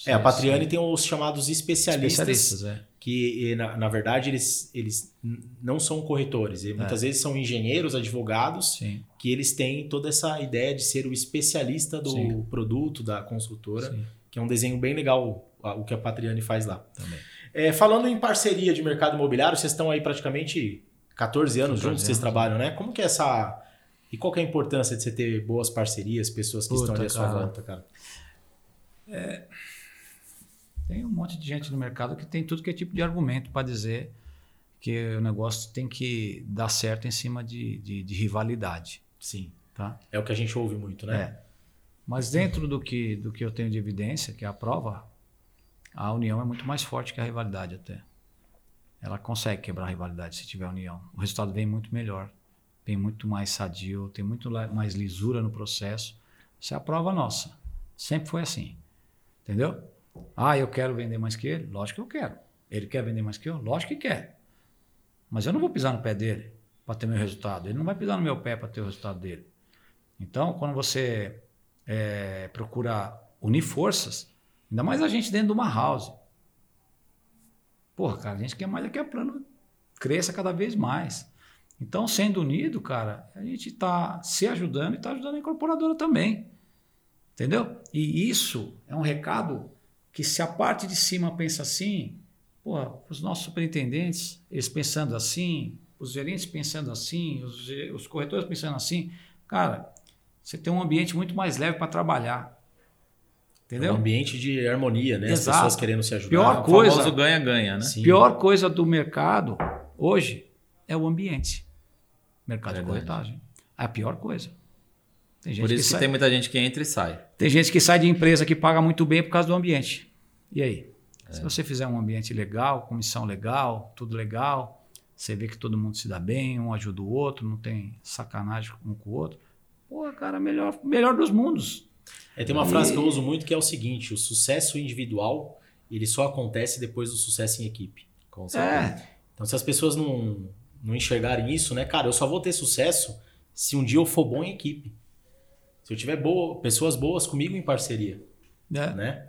Speaker 1: É, a
Speaker 3: Sim,
Speaker 1: Patriani
Speaker 3: sim.
Speaker 1: tem os chamados especialistas,
Speaker 3: especialistas, é.
Speaker 1: que na, na verdade eles, eles não são corretores, muitas vezes são engenheiros, advogados,
Speaker 3: Sim,
Speaker 1: que eles têm toda essa ideia de ser o especialista do
Speaker 3: Sim.
Speaker 1: produto, da construtora,
Speaker 3: sim,
Speaker 1: que é um desenho bem legal o que a Patriani faz lá.
Speaker 3: também.
Speaker 1: É, falando em parceria de mercado imobiliário, vocês estão aí praticamente 14 anos
Speaker 3: 14
Speaker 1: juntos, vocês
Speaker 3: anos,
Speaker 1: trabalham, né? Como que é essa... E qual é a importância de você ter boas parcerias, pessoas que estão
Speaker 3: Puta,
Speaker 1: ali à sua
Speaker 3: cara.
Speaker 1: volta, cara?
Speaker 3: Tem um monte de gente no mercado que tem tudo que é tipo de argumento para dizer que o negócio tem que dar certo em cima de, de, de rivalidade,
Speaker 1: Sim.
Speaker 3: tá?
Speaker 1: É o que a gente ouve muito, né?
Speaker 3: É. Mas dentro do que, do que eu tenho de evidência, que é a prova, a união é muito mais forte que a rivalidade até. Ela consegue quebrar a rivalidade se tiver união. O resultado vem muito melhor, vem muito mais sadio, tem muito mais lisura no processo. Isso é a prova nossa. Sempre foi assim. Entendeu? Ah, eu quero vender mais que ele? Lógico que eu quero. Ele quer vender mais que eu? Lógico que quer. Mas eu não vou pisar no pé dele para ter meu resultado. Ele não vai pisar no meu pé para ter o resultado dele. Então, quando você é, procura unir forças, ainda mais a gente dentro de uma house. Porra, cara, a gente quer mais é que a plano cresça cada vez mais. Então, sendo unido, cara, a gente está se ajudando e está ajudando a incorporadora também. Entendeu? E isso é um recado que se a parte de cima pensa assim, porra, os nossos superintendentes, eles pensando assim, os gerentes pensando assim, os, os corretores pensando assim, cara, você tem um ambiente muito mais leve para trabalhar. Entendeu? É um
Speaker 1: ambiente de harmonia, né? Exato. As pessoas querendo se ajudar.
Speaker 3: Pior coisa,
Speaker 2: ganha-ganha, né?
Speaker 3: Sim. Pior coisa do mercado hoje é o ambiente. Mercado Verdade. de corretagem. É a pior coisa.
Speaker 2: Por isso que, sai... tem muita gente que entra e sai.
Speaker 3: Tem gente que sai de empresa que paga muito bem por causa do ambiente. E aí? É. Se você fizer um ambiente legal, comissão legal, tudo legal, você vê que todo mundo se dá bem, um ajuda o outro, não tem sacanagem um com o outro. Pô, cara, melhor, melhor dos mundos.
Speaker 1: É, tem uma e... frase que eu uso muito que é o seguinte: o sucesso individual ele só acontece depois do sucesso em equipe.
Speaker 3: Com certeza. É.
Speaker 1: Então, se as pessoas não, não enxergarem isso, né, cara, eu só vou ter sucesso se um dia eu for bom em equipe. Se eu tiver boa, pessoas boas comigo em parceria. É. Né?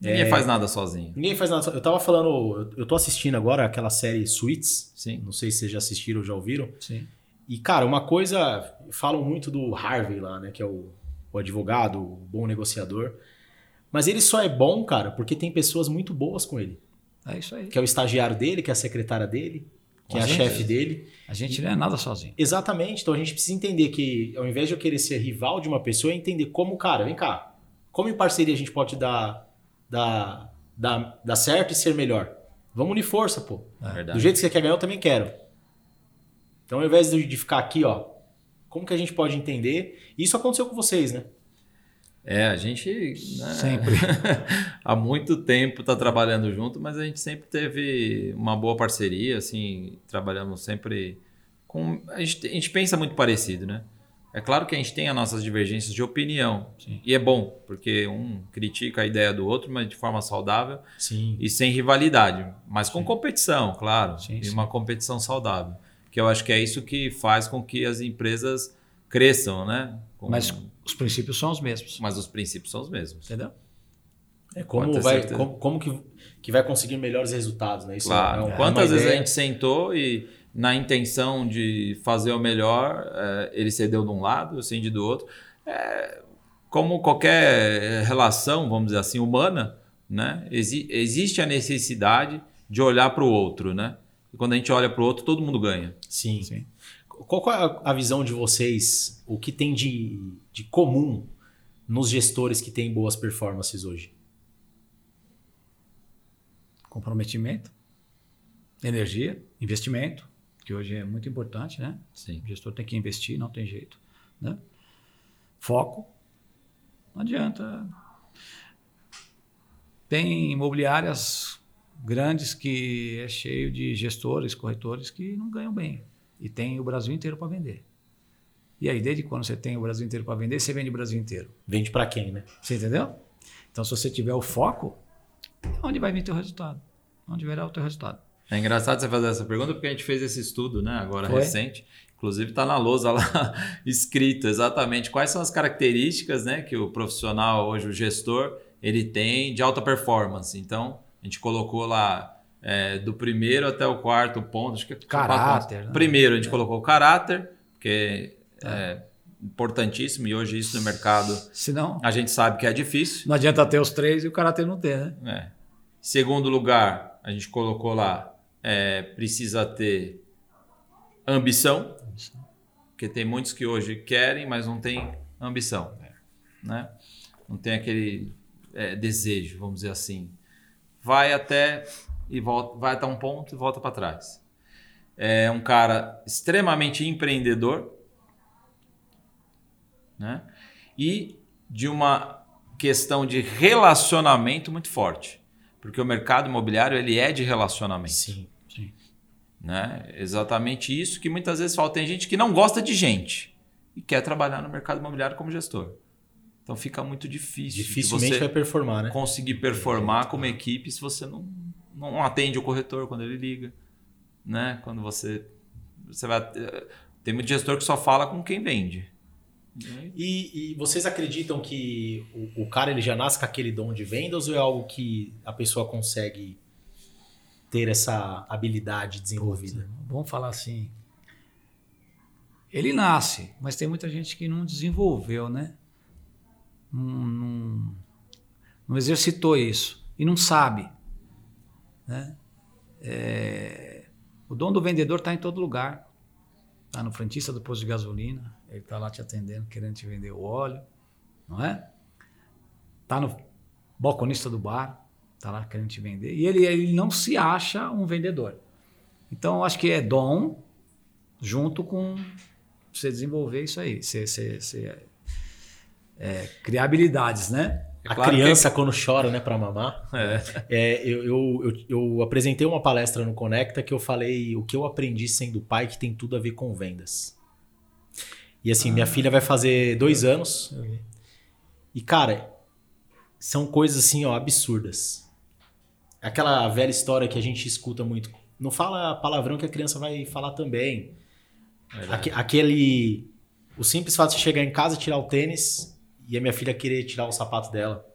Speaker 2: Ninguém é, faz nada sozinho.
Speaker 1: Ninguém faz nada sozinho. Eu tava falando, eu tô assistindo agora aquela série Suits.
Speaker 2: Sim.
Speaker 1: Não sei se vocês já assistiram ou já ouviram.
Speaker 3: Sim.
Speaker 1: E, cara, uma coisa. Falam muito do Harvey lá, né? Que é o, o advogado, o bom negociador. Mas ele só é bom, cara, porque tem pessoas muito boas com ele.
Speaker 3: É isso aí.
Speaker 1: Que é o estagiário dele, que é a secretária dele, que é a chefe dele.
Speaker 3: A gente não é nada sozinho.
Speaker 1: Exatamente. Então a gente precisa entender que, ao invés de eu querer ser rival de uma pessoa, é entender como, cara, vem cá, como em parceria a gente pode dar, dar, dar, dar certo e ser melhor. Vamos unir força, pô. É Do jeito que você quer ganhar, eu também quero. Então, ao invés de ficar aqui, ó, como que a gente pode entender? Isso aconteceu com vocês, né?
Speaker 2: É, a gente
Speaker 3: né, sempre
Speaker 2: há muito tempo está trabalhando junto, mas a gente sempre teve uma boa parceria, assim, trabalhamos sempre com a gente, a gente pensa muito parecido, né? É claro que a gente tem as nossas divergências de opinião
Speaker 3: sim.
Speaker 2: e é bom porque um critica a ideia do outro, mas de forma saudável
Speaker 1: sim.
Speaker 2: e sem rivalidade, mas com sim. competição, claro, e uma competição saudável, que eu acho que é isso que faz com que as empresas cresçam, né?
Speaker 3: Com... Mas os princípios são os mesmos.
Speaker 2: Mas os princípios são os mesmos.
Speaker 3: Entendeu?
Speaker 1: É como, vai, como, como, que, que vai conseguir melhores resultados, né?
Speaker 2: Isso claro. É, é Quantas vezes ideia... a gente sentou e na intenção de fazer o melhor, é, ele cedeu de um lado, eu cendi do outro. É, como qualquer relação, vamos dizer assim, humana, né? Exi existe a necessidade de olhar para o outro, né? E quando a gente olha para o outro, todo mundo ganha.
Speaker 1: Sim. Sim. Qual é a visão de vocês? O que tem de, de comum nos gestores que têm boas performances hoje?
Speaker 3: Comprometimento, energia, investimento, que hoje é muito importante, né?
Speaker 2: Sim.
Speaker 3: O gestor tem que investir, não tem jeito. Né? Foco. Não adianta. Tem imobiliárias grandes que é cheio de gestores, corretores que não ganham bem e tem o Brasil inteiro para vender. E aí, desde quando você tem o Brasil inteiro para vender, você vende o Brasil inteiro.
Speaker 1: Vende para quem, né?
Speaker 3: Você entendeu? Então, se você tiver o foco, onde vai vir teu resultado? Onde virá o teu resultado?
Speaker 2: É engraçado você fazer essa pergunta porque a gente fez esse estudo, né? Agora Foi? recente. Inclusive está na lousa lá escrito exatamente quais são as características, né, que o profissional hoje, o gestor, ele tem de alta performance. Então, a gente colocou lá é, do primeiro até o quarto ponto. Acho que é
Speaker 3: caráter. Né?
Speaker 2: Primeiro a gente é. colocou o caráter, que é, é importantíssimo e hoje isso no mercado
Speaker 3: Senão,
Speaker 2: a gente sabe que é difícil.
Speaker 3: Não adianta ter os três e o caráter não ter, né?
Speaker 2: É. Segundo lugar, a gente colocou lá, é, precisa ter ambição, ambição, porque tem muitos que hoje querem, mas não tem ambição, né? Não tem aquele é, desejo, vamos dizer assim. Vai até e volta, vai até um ponto e volta para trás. É um cara extremamente empreendedor, né? E de uma questão de relacionamento muito forte. Porque o mercado imobiliário ele é de relacionamento.
Speaker 1: Sim.
Speaker 2: Né? Exatamente isso que muitas vezes falta. Tem gente que não gosta de gente e quer trabalhar no mercado imobiliário como gestor. Então fica muito difícil.
Speaker 1: Dificilmente vai performar, né?
Speaker 2: conseguir performar como equipe se você não, não atende o corretor quando ele liga. Né? Quando você. Você vai. Tem muito gestor que só fala com quem vende.
Speaker 1: E, e vocês acreditam que o, o, cara ele já nasce com aquele dom de vendas ou é algo que a pessoa consegue ter essa habilidade desenvolvida?
Speaker 3: Vamos falar assim. Ele nasce, mas tem muita gente que não desenvolveu, né? Não, não, não exercitou isso e não sabe. Né? É, o dom do vendedor está em todo lugar. Está no frentista do posto de gasolina, ele está lá te atendendo, querendo te vender o óleo, não é? Está no balconista do bar, está lá querendo te vender. E ele, ele não se acha um vendedor. Então, acho que é dom junto com você desenvolver isso aí. Você, você, você é, criar habilidades, né?
Speaker 1: É claro a criança, que... quando chora, né, para mamar. É. É, eu, eu, eu, eu, apresentei uma palestra no Conecta que eu falei o que eu aprendi sendo pai que tem tudo a ver com vendas. E assim, ah. minha filha vai fazer dois anos. E, cara, são coisas assim, ó, absurdas. Aquela velha história que a gente escuta muito. Não fala palavrão que a criança vai falar também. Aque, aquele. O simples fato de chegar em casa, tirar o tênis e a minha filha querer tirar o sapato dela.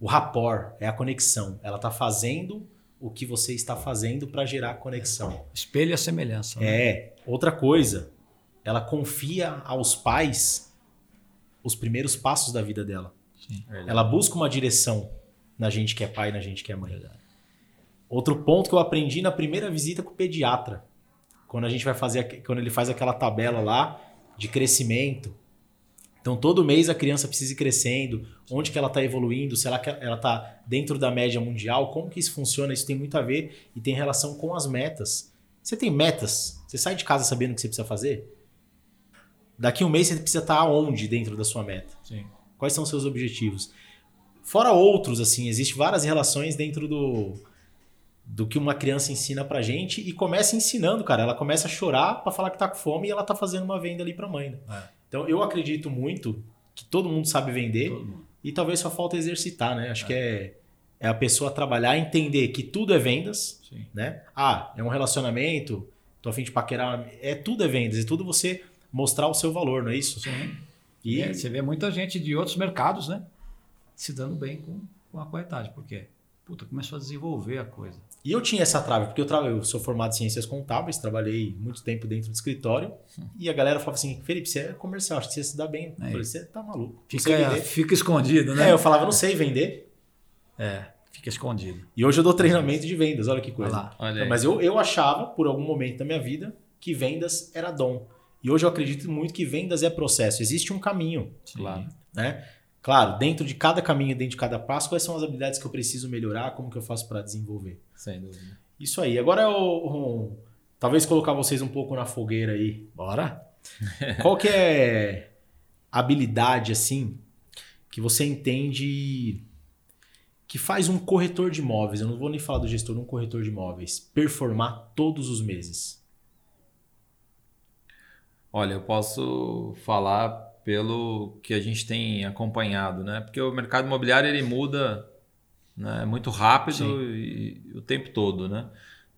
Speaker 1: O rapport é a conexão. Ela tá fazendo o que você está fazendo para gerar conexão.
Speaker 3: Espelho e a semelhança.
Speaker 1: Né? É. Outra coisa, ela confia aos pais os primeiros passos da vida dela. Sim, ela busca uma direção na gente que é pai, na gente que é mãe. Verdade. Outro ponto que eu aprendi na primeira visita com o pediatra, quando a gente vai fazer, quando ele faz aquela tabela lá de crescimento, então, todo mês a criança precisa ir crescendo, onde que ela está evoluindo, se ela está dentro da média mundial, como que isso funciona, isso tem muito a ver e tem relação com as metas. Você tem metas? Você sai de casa sabendo o que você precisa fazer? Daqui um mês você precisa estar tá onde dentro da sua meta?
Speaker 3: Sim.
Speaker 1: Quais são os seus objetivos? Fora outros, assim, existem várias relações dentro do, do que uma criança ensina pra gente e começa ensinando, cara. Ela começa a chorar para falar que tá com fome e ela tá fazendo uma venda ali pra mãe. Né? É. Então eu acredito muito que todo mundo sabe vender mundo. e talvez só falta exercitar, né? Acho é. que é, é a pessoa trabalhar, entender que tudo é vendas, Sim. né? Ah, é um relacionamento, tô a fim de paquerar, é tudo é vendas, e tudo você mostrar o seu valor, não é isso?
Speaker 3: Sim. E é, você vê muita gente de outros mercados, né? Se dando bem com, com a corretagem, porque puta, começou a desenvolver a coisa.
Speaker 1: E eu tinha essa trave, porque eu, tra... eu sou formado em ciências contábeis, trabalhei muito tempo dentro do escritório, hum. e a galera falava assim, Felipe, você é comercial, acho que você se dá bem. É. Eu falei, você tá maluco.
Speaker 3: Fica, fica escondido, né?
Speaker 1: É, eu falava, não sei vender.
Speaker 3: É, fica escondido.
Speaker 1: E hoje eu dou treinamento de vendas, olha que coisa. Olha olha então, mas eu, eu achava, por algum momento da minha vida, que vendas era dom. E hoje eu acredito muito que vendas é processo. Existe um caminho.
Speaker 3: Sim. Claro.
Speaker 1: Né? Claro, dentro de cada caminho, dentro de cada passo, quais são as habilidades que eu preciso melhorar, como que eu faço para desenvolver.
Speaker 2: Sem dúvida.
Speaker 1: Isso aí. Agora eu, talvez colocar vocês um pouco na fogueira aí.
Speaker 3: Bora?
Speaker 1: Qual que é a habilidade assim que você entende que faz um corretor de imóveis, eu não vou nem falar do gestor, um corretor de imóveis, performar todos os meses?
Speaker 2: Olha, eu posso falar pelo que a gente tem acompanhado, né? Porque o mercado imobiliário ele muda né, muito rápido e, e, o tempo todo, né?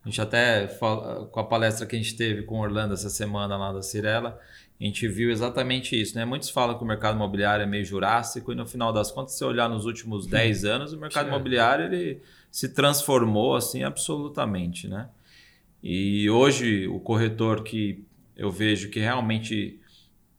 Speaker 2: A gente até fala, com a palestra que a gente teve com Orlando essa semana lá da Cirela, a gente viu exatamente isso, né? Muitos falam que o mercado imobiliário é meio jurássico e no final das contas, se você olhar nos últimos 10 anos, o mercado imobiliário ele se transformou assim absolutamente, né? E hoje o corretor que eu vejo que realmente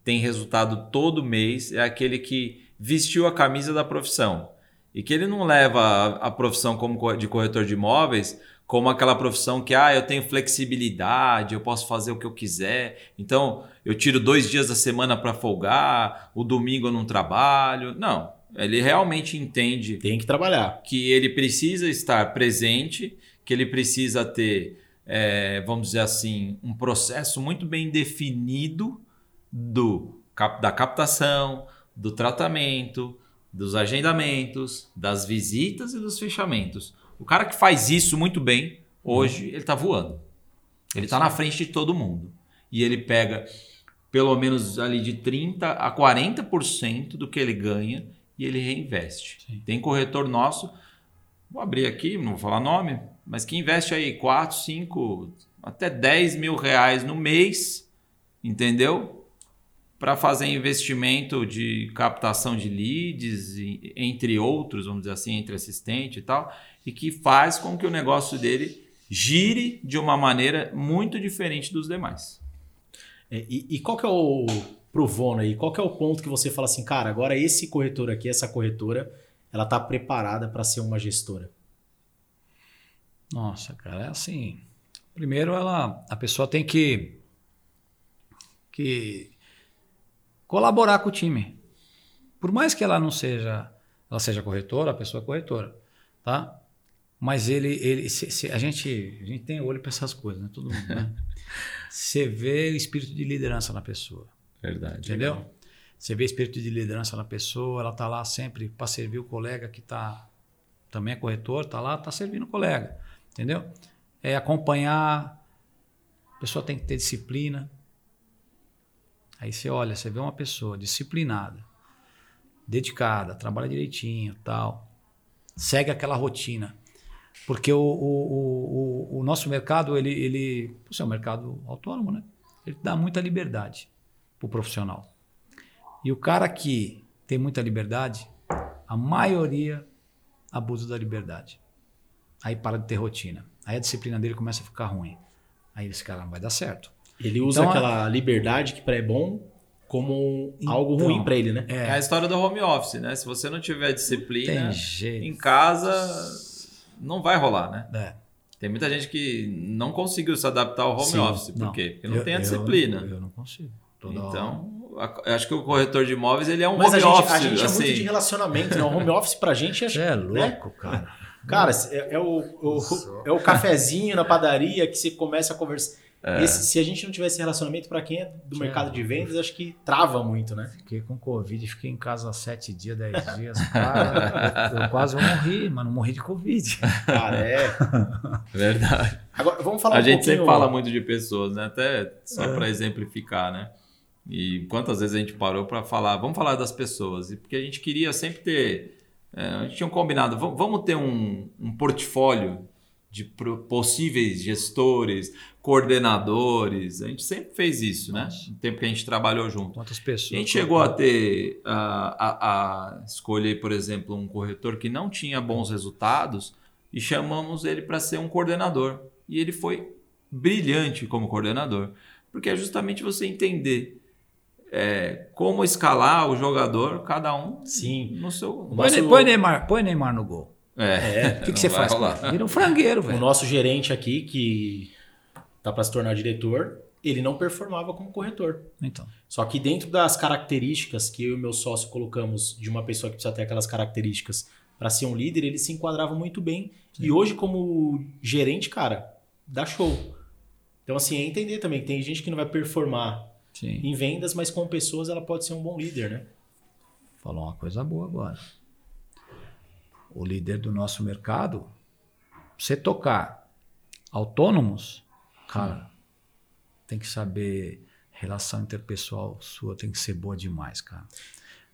Speaker 2: tem resultado todo mês é aquele que vestiu a camisa da profissão e que ele não leva a, a profissão como de corretor de imóveis como aquela profissão que ah, eu tenho flexibilidade, eu posso fazer o que eu quiser, então eu tiro dois dias da semana para folgar, o domingo eu não trabalho. Não, ele realmente entende.
Speaker 1: Tem que trabalhar.
Speaker 2: Que ele precisa estar presente, que ele precisa ter, é, vamos dizer assim, um processo muito bem definido do, da captação, do tratamento, dos agendamentos, das visitas e dos fechamentos. O cara que faz isso muito bem, hoje uhum. ele está voando. Ele está na frente de todo mundo. E ele pega pelo menos ali de 30% a 40% do que ele ganha e ele reinveste. Sim. Tem corretor nosso, vou abrir aqui, não vou falar nome, mas que investe aí 4, 5, até 10 mil reais no mês, entendeu? Para fazer investimento de captação de leads, entre outros, vamos dizer assim, entre assistente e tal, e que faz com que o negócio dele gire de uma maneira muito diferente dos demais.
Speaker 1: É, e, e, qual que é o pro aí? Qual que é o ponto que você fala assim, cara, agora esse corretor aqui, essa corretora, ela está preparada para ser uma gestora?
Speaker 3: Nossa, cara, é assim. Primeiro, ela, a pessoa tem que, que colaborar com o time. Por mais que ela não seja, ela seja corretora, a pessoa é corretora, tá? Mas ele, ele se, se, a, gente, a gente tem olho para essas coisas, né? Todo mundo, né? Você vê o espírito de liderança na pessoa.
Speaker 2: Verdade.
Speaker 3: Entendeu? Legal. Você vê espírito de liderança na pessoa, ela está lá sempre para servir o colega que está também é corretor, está lá, está servindo o colega. Entendeu? É acompanhar. A pessoa tem que ter disciplina. Aí você olha, você vê uma pessoa disciplinada, dedicada, trabalha direitinho, tal, segue aquela rotina. Porque o, o, o, o nosso mercado, ele, ele é um mercado autônomo, né? Ele dá muita liberdade para o profissional. E o cara que tem muita liberdade, a maioria abusa da liberdade. Aí para de ter rotina. Aí a disciplina dele começa a ficar ruim. Aí esse cara não vai dar certo.
Speaker 1: Ele usa então, aquela a... liberdade que para é bom como então, algo ruim para ele, né?
Speaker 2: É. é. a história do home office, né? Se você não tiver disciplina em casa, não vai rolar, né? É. Tem muita gente que não conseguiu se adaptar ao home Sim, office. Por não. quê? Porque não eu, tem a disciplina.
Speaker 3: Eu, eu não consigo.
Speaker 2: Toda então, hora. acho que o corretor de imóveis ele é um
Speaker 1: Mas
Speaker 2: home
Speaker 1: a gente,
Speaker 2: office.
Speaker 1: A gente assim. é muito assim. de relacionamento, né? O home office pra gente é.
Speaker 3: é louco, né? cara.
Speaker 1: Cara, é, é o, o, é o cafezinho na padaria que você começa a conversar. É. Esse, se a gente não tivesse relacionamento, para quem é do mercado de vendas, acho que trava muito, né?
Speaker 3: Fiquei com Covid, fiquei em casa sete dias, dez dias. Cara, eu, eu, quase morri, mas não morri de Covid.
Speaker 1: Cara, é.
Speaker 2: Verdade.
Speaker 1: Agora, vamos falar
Speaker 2: a
Speaker 1: um
Speaker 2: gente sempre fala muito de pessoas, né? Até só é. para exemplificar, né? E quantas vezes a gente parou para falar, vamos falar das pessoas, e porque a gente queria sempre ter. É, a gente tinha um combinado, vamos ter um, um portfólio de possíveis gestores, coordenadores. A gente sempre fez isso, né? Nossa. né? No tempo que a gente trabalhou junto.
Speaker 3: Quantas pessoas?
Speaker 2: A gente chegou a ter a, a, a escolher, por exemplo, um corretor que não tinha bons resultados e chamamos ele para ser um coordenador. E ele foi brilhante como coordenador, porque é justamente você entender é, como escalar o jogador, cada um
Speaker 1: Sim.
Speaker 2: no seu.
Speaker 3: Põe, nosso... põe, Neymar, põe Neymar no gol.
Speaker 2: É.
Speaker 3: O que, que você faz? Vira um frangueiro, velho.
Speaker 1: O nosso gerente aqui, que tá para se tornar diretor, ele não performava como corretor.
Speaker 3: Então.
Speaker 1: Só que dentro das características que eu e meu sócio colocamos de uma pessoa que precisa ter aquelas características para ser um líder, ele se enquadrava muito bem. Sim. E hoje, como gerente, cara, dá show. Então, assim, é entender também que tem gente que não vai performar Sim. em vendas, mas com pessoas ela pode ser um bom líder, né?
Speaker 3: Falou uma coisa boa agora. O líder do nosso mercado, você tocar autônomos, cara, tem que saber relação interpessoal sua tem que ser boa demais, cara.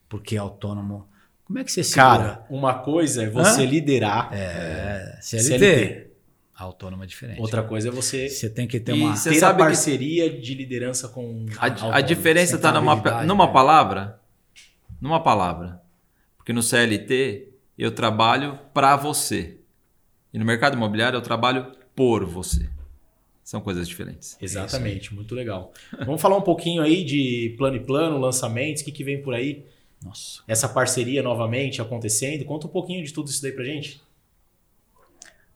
Speaker 3: Porque autônomo, como é que você segura? Cara,
Speaker 1: uma coisa é você Hã? liderar.
Speaker 3: É, CLT. CLT. Autônomo é diferente.
Speaker 1: Outra coisa é você.
Speaker 3: Você tem que ter uma
Speaker 1: ter a parceria que... de liderança com.
Speaker 2: A, a diferença está numa, numa né? palavra. Numa palavra. Porque no CLT eu trabalho para você. E no mercado imobiliário eu trabalho por você. São coisas diferentes.
Speaker 1: Exatamente, é muito legal. Vamos falar um pouquinho aí de plano e plano, lançamentos, o que, que vem por aí?
Speaker 3: Nossa.
Speaker 1: Essa parceria novamente acontecendo. Conta um pouquinho de tudo isso daí pra gente.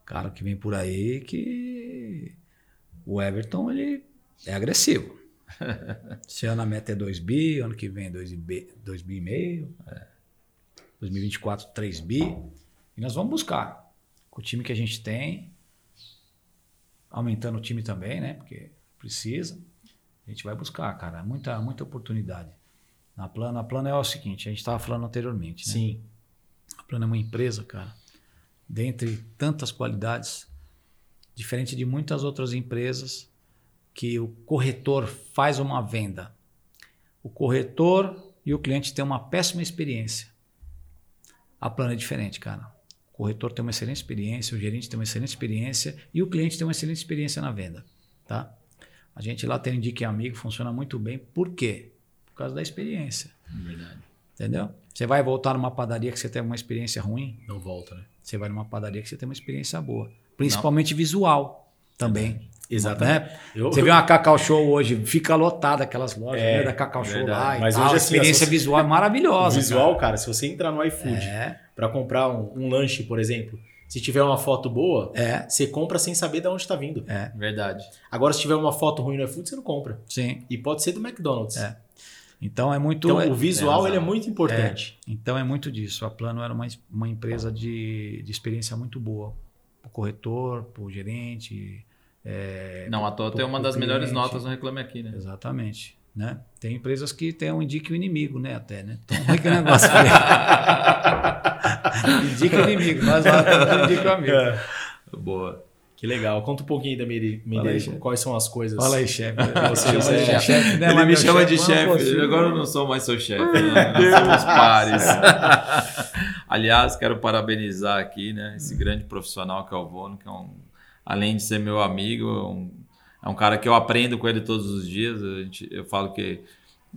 Speaker 3: Cara, que vem por aí que o Everton ele é agressivo. Esse ano a meta é 2 bi, ano que vem é 2 bi, 2 bi e meio. É. 2024, 3 bi. E nós vamos buscar. Com o time que a gente tem, aumentando o time também, né? Porque precisa. A gente vai buscar, cara. Muita, muita oportunidade. Na Plano, a Plano é o seguinte, a gente estava falando anteriormente, né?
Speaker 1: Sim.
Speaker 3: A Plano é uma empresa, cara, dentre tantas qualidades, diferente de muitas outras empresas, que o corretor faz uma venda. O corretor e o cliente têm uma péssima experiência. A Plano é diferente, cara. O corretor tem uma excelente experiência, o gerente tem uma excelente experiência e o cliente tem uma excelente experiência na venda, tá? A gente lá tem o Indique Amigo, funciona muito bem. Por quê? Por causa da experiência.
Speaker 2: Verdade.
Speaker 3: Entendeu? Você vai voltar numa padaria que você teve uma experiência ruim,
Speaker 1: Não volta, né?
Speaker 3: você vai numa padaria que você tem uma experiência boa. Principalmente visual também.
Speaker 1: Exatamente.
Speaker 3: Né?
Speaker 1: Eu-
Speaker 3: Você vê uma Cacau Show hoje, fica lotada aquelas lojas
Speaker 1: É,
Speaker 3: né, da Cacau Show
Speaker 2: verdade.
Speaker 3: lá
Speaker 1: Mas
Speaker 3: tal.
Speaker 1: hoje,
Speaker 3: a
Speaker 1: assim,
Speaker 3: experiência visual é
Speaker 1: O
Speaker 3: maravilhosa.
Speaker 1: visual, cara. se você entrar no iFood
Speaker 3: É,
Speaker 1: pra comprar um, um lanche, por exemplo, se tiver uma foto boa,
Speaker 3: é,
Speaker 1: você compra sem saber de onde está vindo.
Speaker 3: é,
Speaker 2: Verdade.
Speaker 1: Agora, se tiver uma foto ruim no iFood, você não compra.
Speaker 3: sim.
Speaker 1: E pode ser do McDonald's.
Speaker 3: É. Então é muito.
Speaker 1: Então,
Speaker 3: é-
Speaker 1: o visual
Speaker 2: tem
Speaker 1: ele é muito importante.
Speaker 3: Então é muito disso. A Plano era uma, uma empresa de, de experiência muito boa. Para o corretor, para o gerente. É,
Speaker 2: Não, à toa
Speaker 3: pro-
Speaker 2: tem uma das melhores notas no Reclame Aqui, né?
Speaker 3: Exatamente. Né? Tem empresas que tem um indique o inimigo, né? Até, né? Então, é que é o negócio? indica o inimigo, temos indica o amigo.
Speaker 1: É.
Speaker 2: Boa.
Speaker 1: Que legal. Conta um pouquinho da Menderico.
Speaker 3: chefe.
Speaker 1: Quais são as coisas?
Speaker 3: Fala aí, chefe.
Speaker 1: Você
Speaker 3: Chama
Speaker 1: é-
Speaker 3: de chefe, né?
Speaker 2: Ele
Speaker 3: Mas
Speaker 2: me chama de
Speaker 3: mas
Speaker 2: chefe. Agora eu não sou mais seu chefe. né? Nós somos pares. Aliás, quero parabenizar aqui, né? Esse grande profissional que é o Vono, que é um, além de ser meu amigo, é um, é um cara que eu aprendo com ele todos os dias. A gente, eu falo que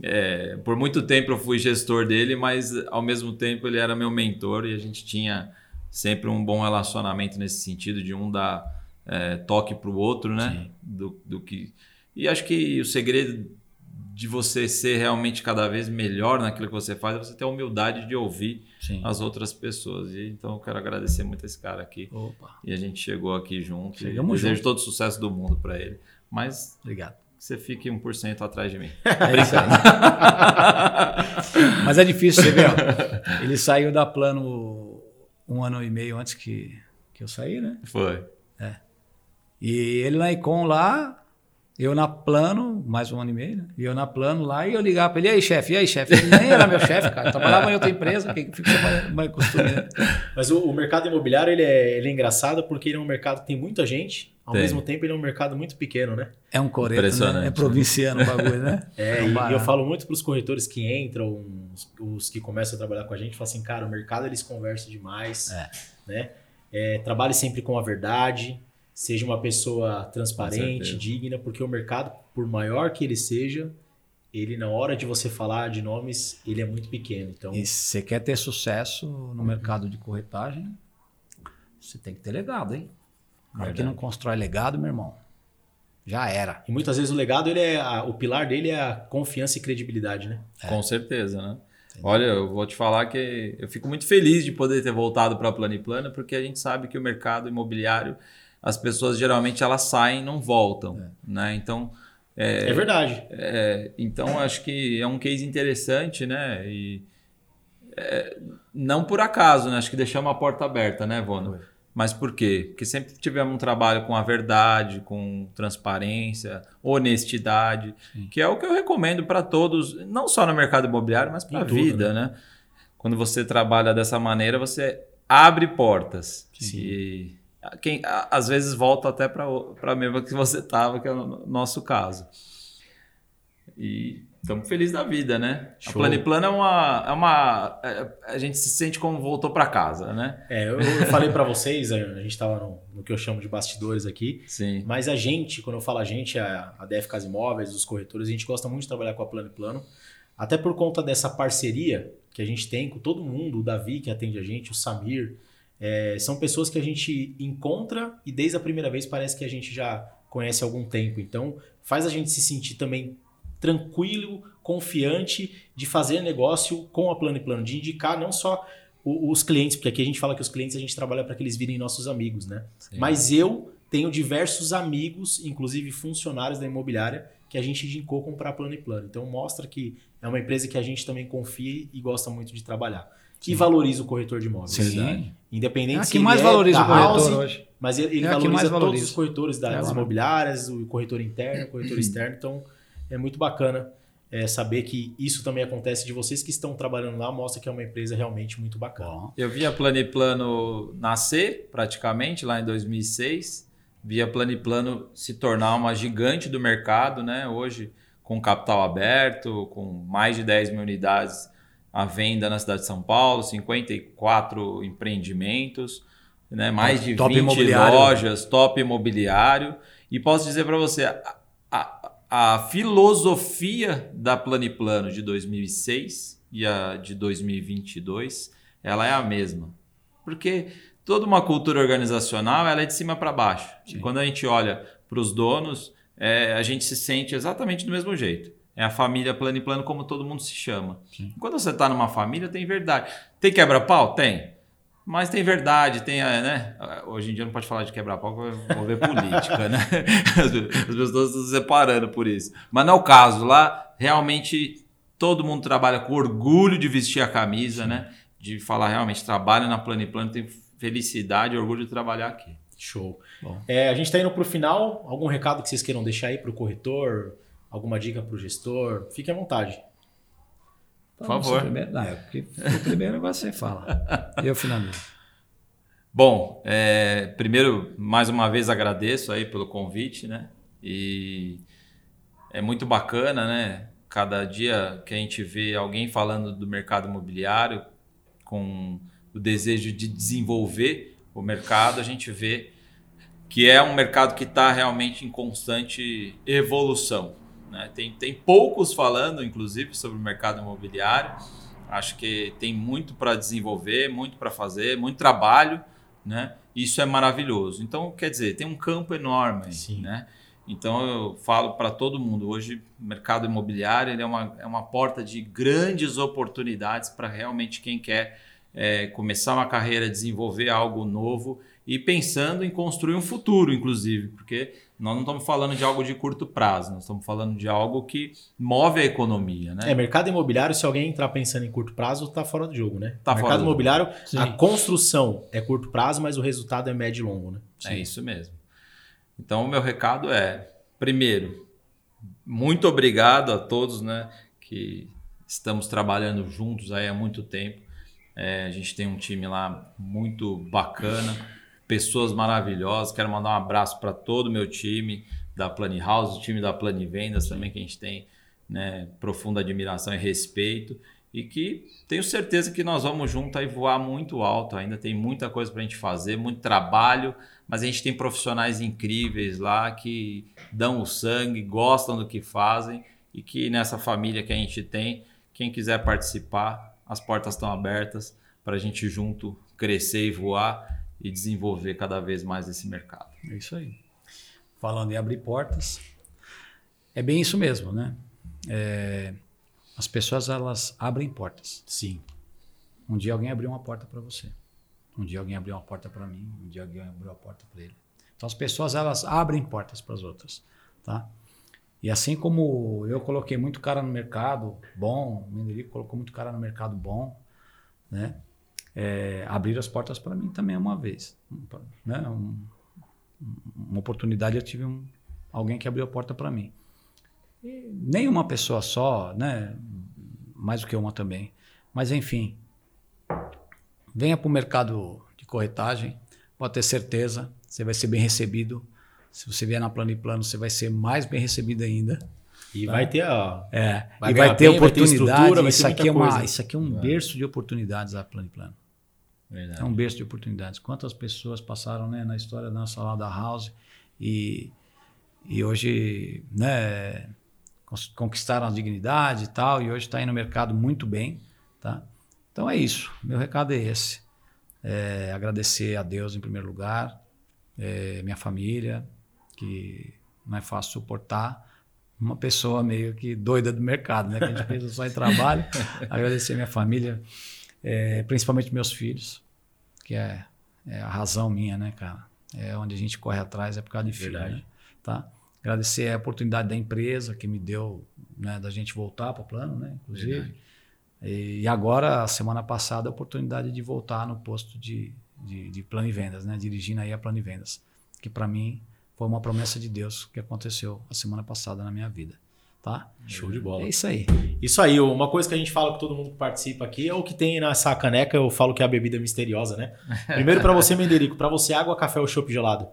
Speaker 2: é, por muito tempo eu fui gestor dele, mas ao mesmo tempo ele era meu mentor e a gente tinha sempre um bom relacionamento nesse sentido de um dar é, toque para o outro, né? Do, do que e acho que o segredo de você ser realmente cada vez melhor naquilo que você faz é você ter a humildade de ouvir
Speaker 3: Sim.
Speaker 2: as outras pessoas. E, então eu quero agradecer muito esse cara aqui.
Speaker 3: Opa,
Speaker 2: E a gente chegou aqui junto. e
Speaker 3: Chegamos
Speaker 2: desejo
Speaker 3: junto.
Speaker 2: todo o sucesso do mundo para ele. Mas
Speaker 3: obrigado.
Speaker 2: que você fique 1% atrás de mim.
Speaker 3: É isso aí. Mas é difícil, você vê, ó. Ele saiu da plano um ano e meio antes que, que eu saí, né?
Speaker 2: Foi.
Speaker 3: E ele na Icon lá, eu na plano, mais um ano e meio, né? E eu na plano lá, e eu ligava pra ele, e aí, chefe, e aí, chefe? Ele nem era meu chefe, cara. Trabalhava em outra empresa, que fica mais, mais costume, né?
Speaker 1: Mas o, o mercado imobiliário ele é, ele é engraçado porque ele é um mercado que tem muita gente. Ao
Speaker 2: Tem.
Speaker 1: mesmo tempo, ele é um mercado muito pequeno, né?
Speaker 3: É um coreto, né? É
Speaker 2: né?
Speaker 3: provinciano o bagulho, né?
Speaker 1: É,
Speaker 3: um
Speaker 1: e eu falo muito para os corretores que entram, os, os que começam a trabalhar com a gente, falam assim, cara, o mercado eles conversam demais,
Speaker 3: É.
Speaker 1: né? É, trabalhe sempre com a verdade, seja uma pessoa transparente, digna, porque o mercado, por maior que ele seja, ele na hora de você falar de nomes, ele é muito pequeno. Então,
Speaker 3: E se você quer ter sucesso no mercado de corretagem, você tem que ter legado, hein? Cara que
Speaker 2: Verdade.
Speaker 3: não constrói legado, meu irmão, já era.
Speaker 1: e muitas vezes o legado, ele é a- o pilar dele é a confiança e credibilidade, né?
Speaker 2: Com certeza, né? Olha, eu vou te falar que eu fico muito feliz de poder ter voltado para a Planiplana, porque a gente sabe que o mercado imobiliário, as pessoas geralmente elas saem e não voltam, né? Então,
Speaker 1: É, verdade.
Speaker 2: É, então acho que é um case interessante, né? E é, não por acaso, né? Acho que deixamos a porta aberta, né, Vono? Mas por quê? Porque sempre tivemos um trabalho com a verdade, com transparência, honestidade, que é o que eu recomendo para todos, não só no mercado imobiliário, mas para a
Speaker 1: tudo,
Speaker 2: vida, né? Quando você trabalha dessa maneira, você abre portas.
Speaker 1: Sim.
Speaker 2: E quem, a- às vezes volta até para a mesma que você estava, que é o nosso caso. E estamos felizes da vida, né? A
Speaker 1: Show.
Speaker 2: Planiplana é uma, é uma. é- A gente se sente como voltou para casa, né?
Speaker 1: É, eu, eu falei para vocês, a gente estava no, no que eu chamo de bastidores aqui,
Speaker 2: Sim.
Speaker 1: mas a gente, quando eu falo a gente, a, a DF Casa Imóveis, os corretores, a gente gosta muito de trabalhar com a Plano e Plano, até por conta dessa parceria que a gente tem com todo mundo, o Davi que atende a gente, o Samir, é, são pessoas que a gente encontra e desde a primeira vez parece que a gente já conhece há algum tempo. Então, faz a gente se sentir também tranquilo, confiante de fazer negócio com a Plano e Plano, de indicar não só os clientes, porque aqui a gente fala que os clientes a gente trabalha para que eles virem nossos amigos, né?
Speaker 2: Sim.
Speaker 1: Mas eu tenho diversos amigos, inclusive funcionários da imobiliária, que a gente indicou comprar plano e plano. Então mostra que é uma empresa que a gente também confia e gosta muito de trabalhar. E valoriza o corretor de imóveis.
Speaker 3: Sim.
Speaker 1: Independente
Speaker 3: É a
Speaker 1: se
Speaker 3: que
Speaker 1: ele
Speaker 3: mais
Speaker 1: é
Speaker 3: valoriza
Speaker 1: da
Speaker 3: o corretor
Speaker 1: house,
Speaker 3: hoje.
Speaker 1: mas ele, ele
Speaker 3: É a que
Speaker 1: valoriza
Speaker 3: mais
Speaker 1: todos os corretores das
Speaker 3: É,
Speaker 1: imobiliárias, o corretor interno, o corretor externo. Então é muito bacana É, saber que isso também acontece de vocês que estão trabalhando lá mostra que é uma empresa realmente muito bacana.
Speaker 2: Eu vi a Planiplano nascer praticamente lá em 2006, vi a Planiplano se tornar uma gigante do mercado, né? Hoje com capital aberto, com mais de 10 mil unidades à venda na cidade de São Paulo, 54 empreendimentos, né? mais de top 20 lojas, top imobiliário. E posso dizer para você, a, a, a, filosofia da Planiplano de 2006 e a de 2022, ela é a mesma. Porque toda uma cultura organizacional ela é de cima para baixo. E quando a gente olha para os donos, é, a gente se sente exatamente do mesmo jeito. É a família plano e plano, como todo mundo se chama. Sim. Quando você está numa família, tem verdade. Tem quebra-pau? Tem. Mas tem verdade, tem, é, né? Hoje em dia não pode falar de quebra-pau, vou ver política, né? As pessoas estão se separando por isso. Mas não é o caso. Lá, realmente, todo mundo trabalha com orgulho de vestir a camisa, Sim. né? De falar realmente, trabalha na Plano e Plano, tem felicidade e orgulho de trabalhar aqui.
Speaker 1: Show. É, a gente está indo para o final. Algum recado que vocês queiram deixar aí para o corretor? Alguma dica para o gestor? Fique à vontade.
Speaker 3: Por favor. Primeiro, não, porque o primeiro negócio você fala. Eu finalizo.
Speaker 2: Bom, é, primeiro, mais uma vez agradeço aí pelo convite, né? E é muito bacana, né? Cada dia que a gente vê alguém falando do mercado imobiliário com o desejo de desenvolver o mercado, a gente vê que é um mercado que está realmente em constante evolução. Né? Tem, tem poucos falando, inclusive, sobre o mercado imobiliário. Acho que tem muito para desenvolver, muito para fazer, muito trabalho, né? Isso é maravilhoso. Então, quer dizer, tem um campo enorme, Sim. né? Então, eu falo para todo mundo, hoje o mercado imobiliário é, uma, é uma porta de grandes oportunidades para realmente quem quer é, começar uma carreira, desenvolver algo novo e pensando em construir um futuro, inclusive, porque nós não estamos falando de algo de curto prazo, nós estamos falando de algo que move a economia, né?
Speaker 1: É, mercado imobiliário, se alguém entrar pensando em curto prazo, está fora do jogo, né? Tá mercado imobiliário, a construção é curto prazo, mas o resultado é médio e longo, né?
Speaker 2: Sim. É isso mesmo. Então, o meu recado é, primeiro, muito obrigado a todos, né, que estamos trabalhando juntos aí há muito tempo. É, a gente tem um time lá muito bacana, pessoas maravilhosas. Quero mandar um abraço para todo o meu time da Plani House, o time da Plani Vendas também, que a gente tem né, profunda admiração e respeito. E que tenho certeza que nós vamos junto aí voar muito alto. Ainda tem muita coisa para a gente fazer, muito trabalho, mas a gente tem profissionais incríveis lá que dão o sangue, gostam do que fazem e que nessa família que a gente tem, quem quiser participar, as portas estão abertas para a gente junto crescer e voar e desenvolver cada vez mais esse mercado.
Speaker 3: É isso aí. Falando em abrir portas, é bem isso mesmo, né? É, as pessoas elas abrem portas.
Speaker 1: Sim.
Speaker 3: Um dia alguém abriu uma porta para você. Um dia alguém abriu uma porta para mim. Um dia alguém abriu uma porta para ele. Então as pessoas elas abrem portas para as outras, tá? E assim como eu coloquei muito cara no mercado bom, o Menderico colocou muito cara no mercado bom, né? É, abrir as portas para mim também uma vez. Né? Um, uma oportunidade eu tive um, alguém que abriu a porta para mim. E nem uma pessoa só, né? mais do que uma também. Mas enfim, venha para o mercado de corretagem, pode ter certeza, você vai ser bem recebido se você vier na plano e plano, você vai ser mais bem recebido ainda.
Speaker 1: E tá? vai ter, ó.
Speaker 3: É, vai e vai ter bem, oportunidade. Vai ter isso, aqui é uma, isso aqui é um berço de oportunidades a plano e plano. Verdade. É um berço de oportunidades. Quantas pessoas passaram né, na história da nossa lá da House e, e hoje né, conquistaram a dignidade e tal, e hoje está aí no mercado muito bem. Tá? Então é isso. Meu recado é esse. É, agradecer a Deus em primeiro lugar, é, minha família, que não é fácil suportar uma pessoa meio que doida do mercado, né? Que a gente pensa só em trabalho. Agradecer minha família, é, principalmente meus filhos, que é, é, a razão minha, né, cara? É onde a gente corre atrás, é por causa de filho, né? Tá? Agradecer a oportunidade da empresa que me deu, né, da gente voltar para o plano, né? Inclusive. E, e agora, semana passada, a oportunidade de voltar no posto de, de, de plano e vendas, né? Dirigindo aí a plano e vendas. Que para mim foi uma promessa de Deus que aconteceu a semana passada na minha vida. Tá?
Speaker 1: Show de bola.
Speaker 3: É isso aí.
Speaker 1: Isso aí, uma coisa que a gente fala com todo mundo que participa aqui é o que tem nessa caneca, eu falo que é a bebida misteriosa, né? Primeiro para você, Menderico, para você água, café ou chopp gelado?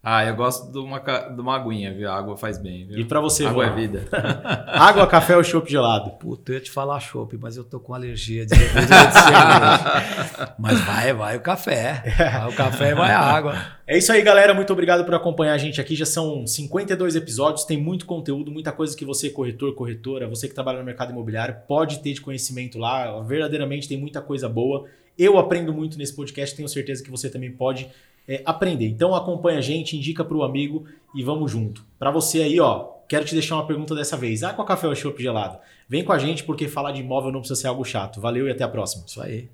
Speaker 2: Ah, eu gosto de uma, de uma aguinha, viu? A água faz bem, viu?
Speaker 1: E para você,
Speaker 2: Água
Speaker 1: Juan?
Speaker 2: é vida.
Speaker 1: Água, café ou chopp gelado?
Speaker 3: Puta, eu ia te falar chopp, mas eu tô com alergia de. Mas vai, vai o café. Vai o café e vai a água.
Speaker 1: É isso aí, galera. Muito obrigado por acompanhar a gente aqui. Já são 52 episódios, tem muito conteúdo, muita coisa que você, corretor, corretora, você que trabalha no mercado imobiliário, pode ter de conhecimento lá. Verdadeiramente tem muita coisa boa. Eu aprendo muito nesse podcast, tenho certeza que você também pode é, aprender. Então acompanha a gente, indica para o amigo e vamos junto. Para você aí, ó, quero te deixar uma pergunta dessa vez. Ah, com a café ou chopp gelado? Vem com a gente porque falar de imóvel não precisa ser algo chato. Valeu e até a próxima.
Speaker 3: Isso aí.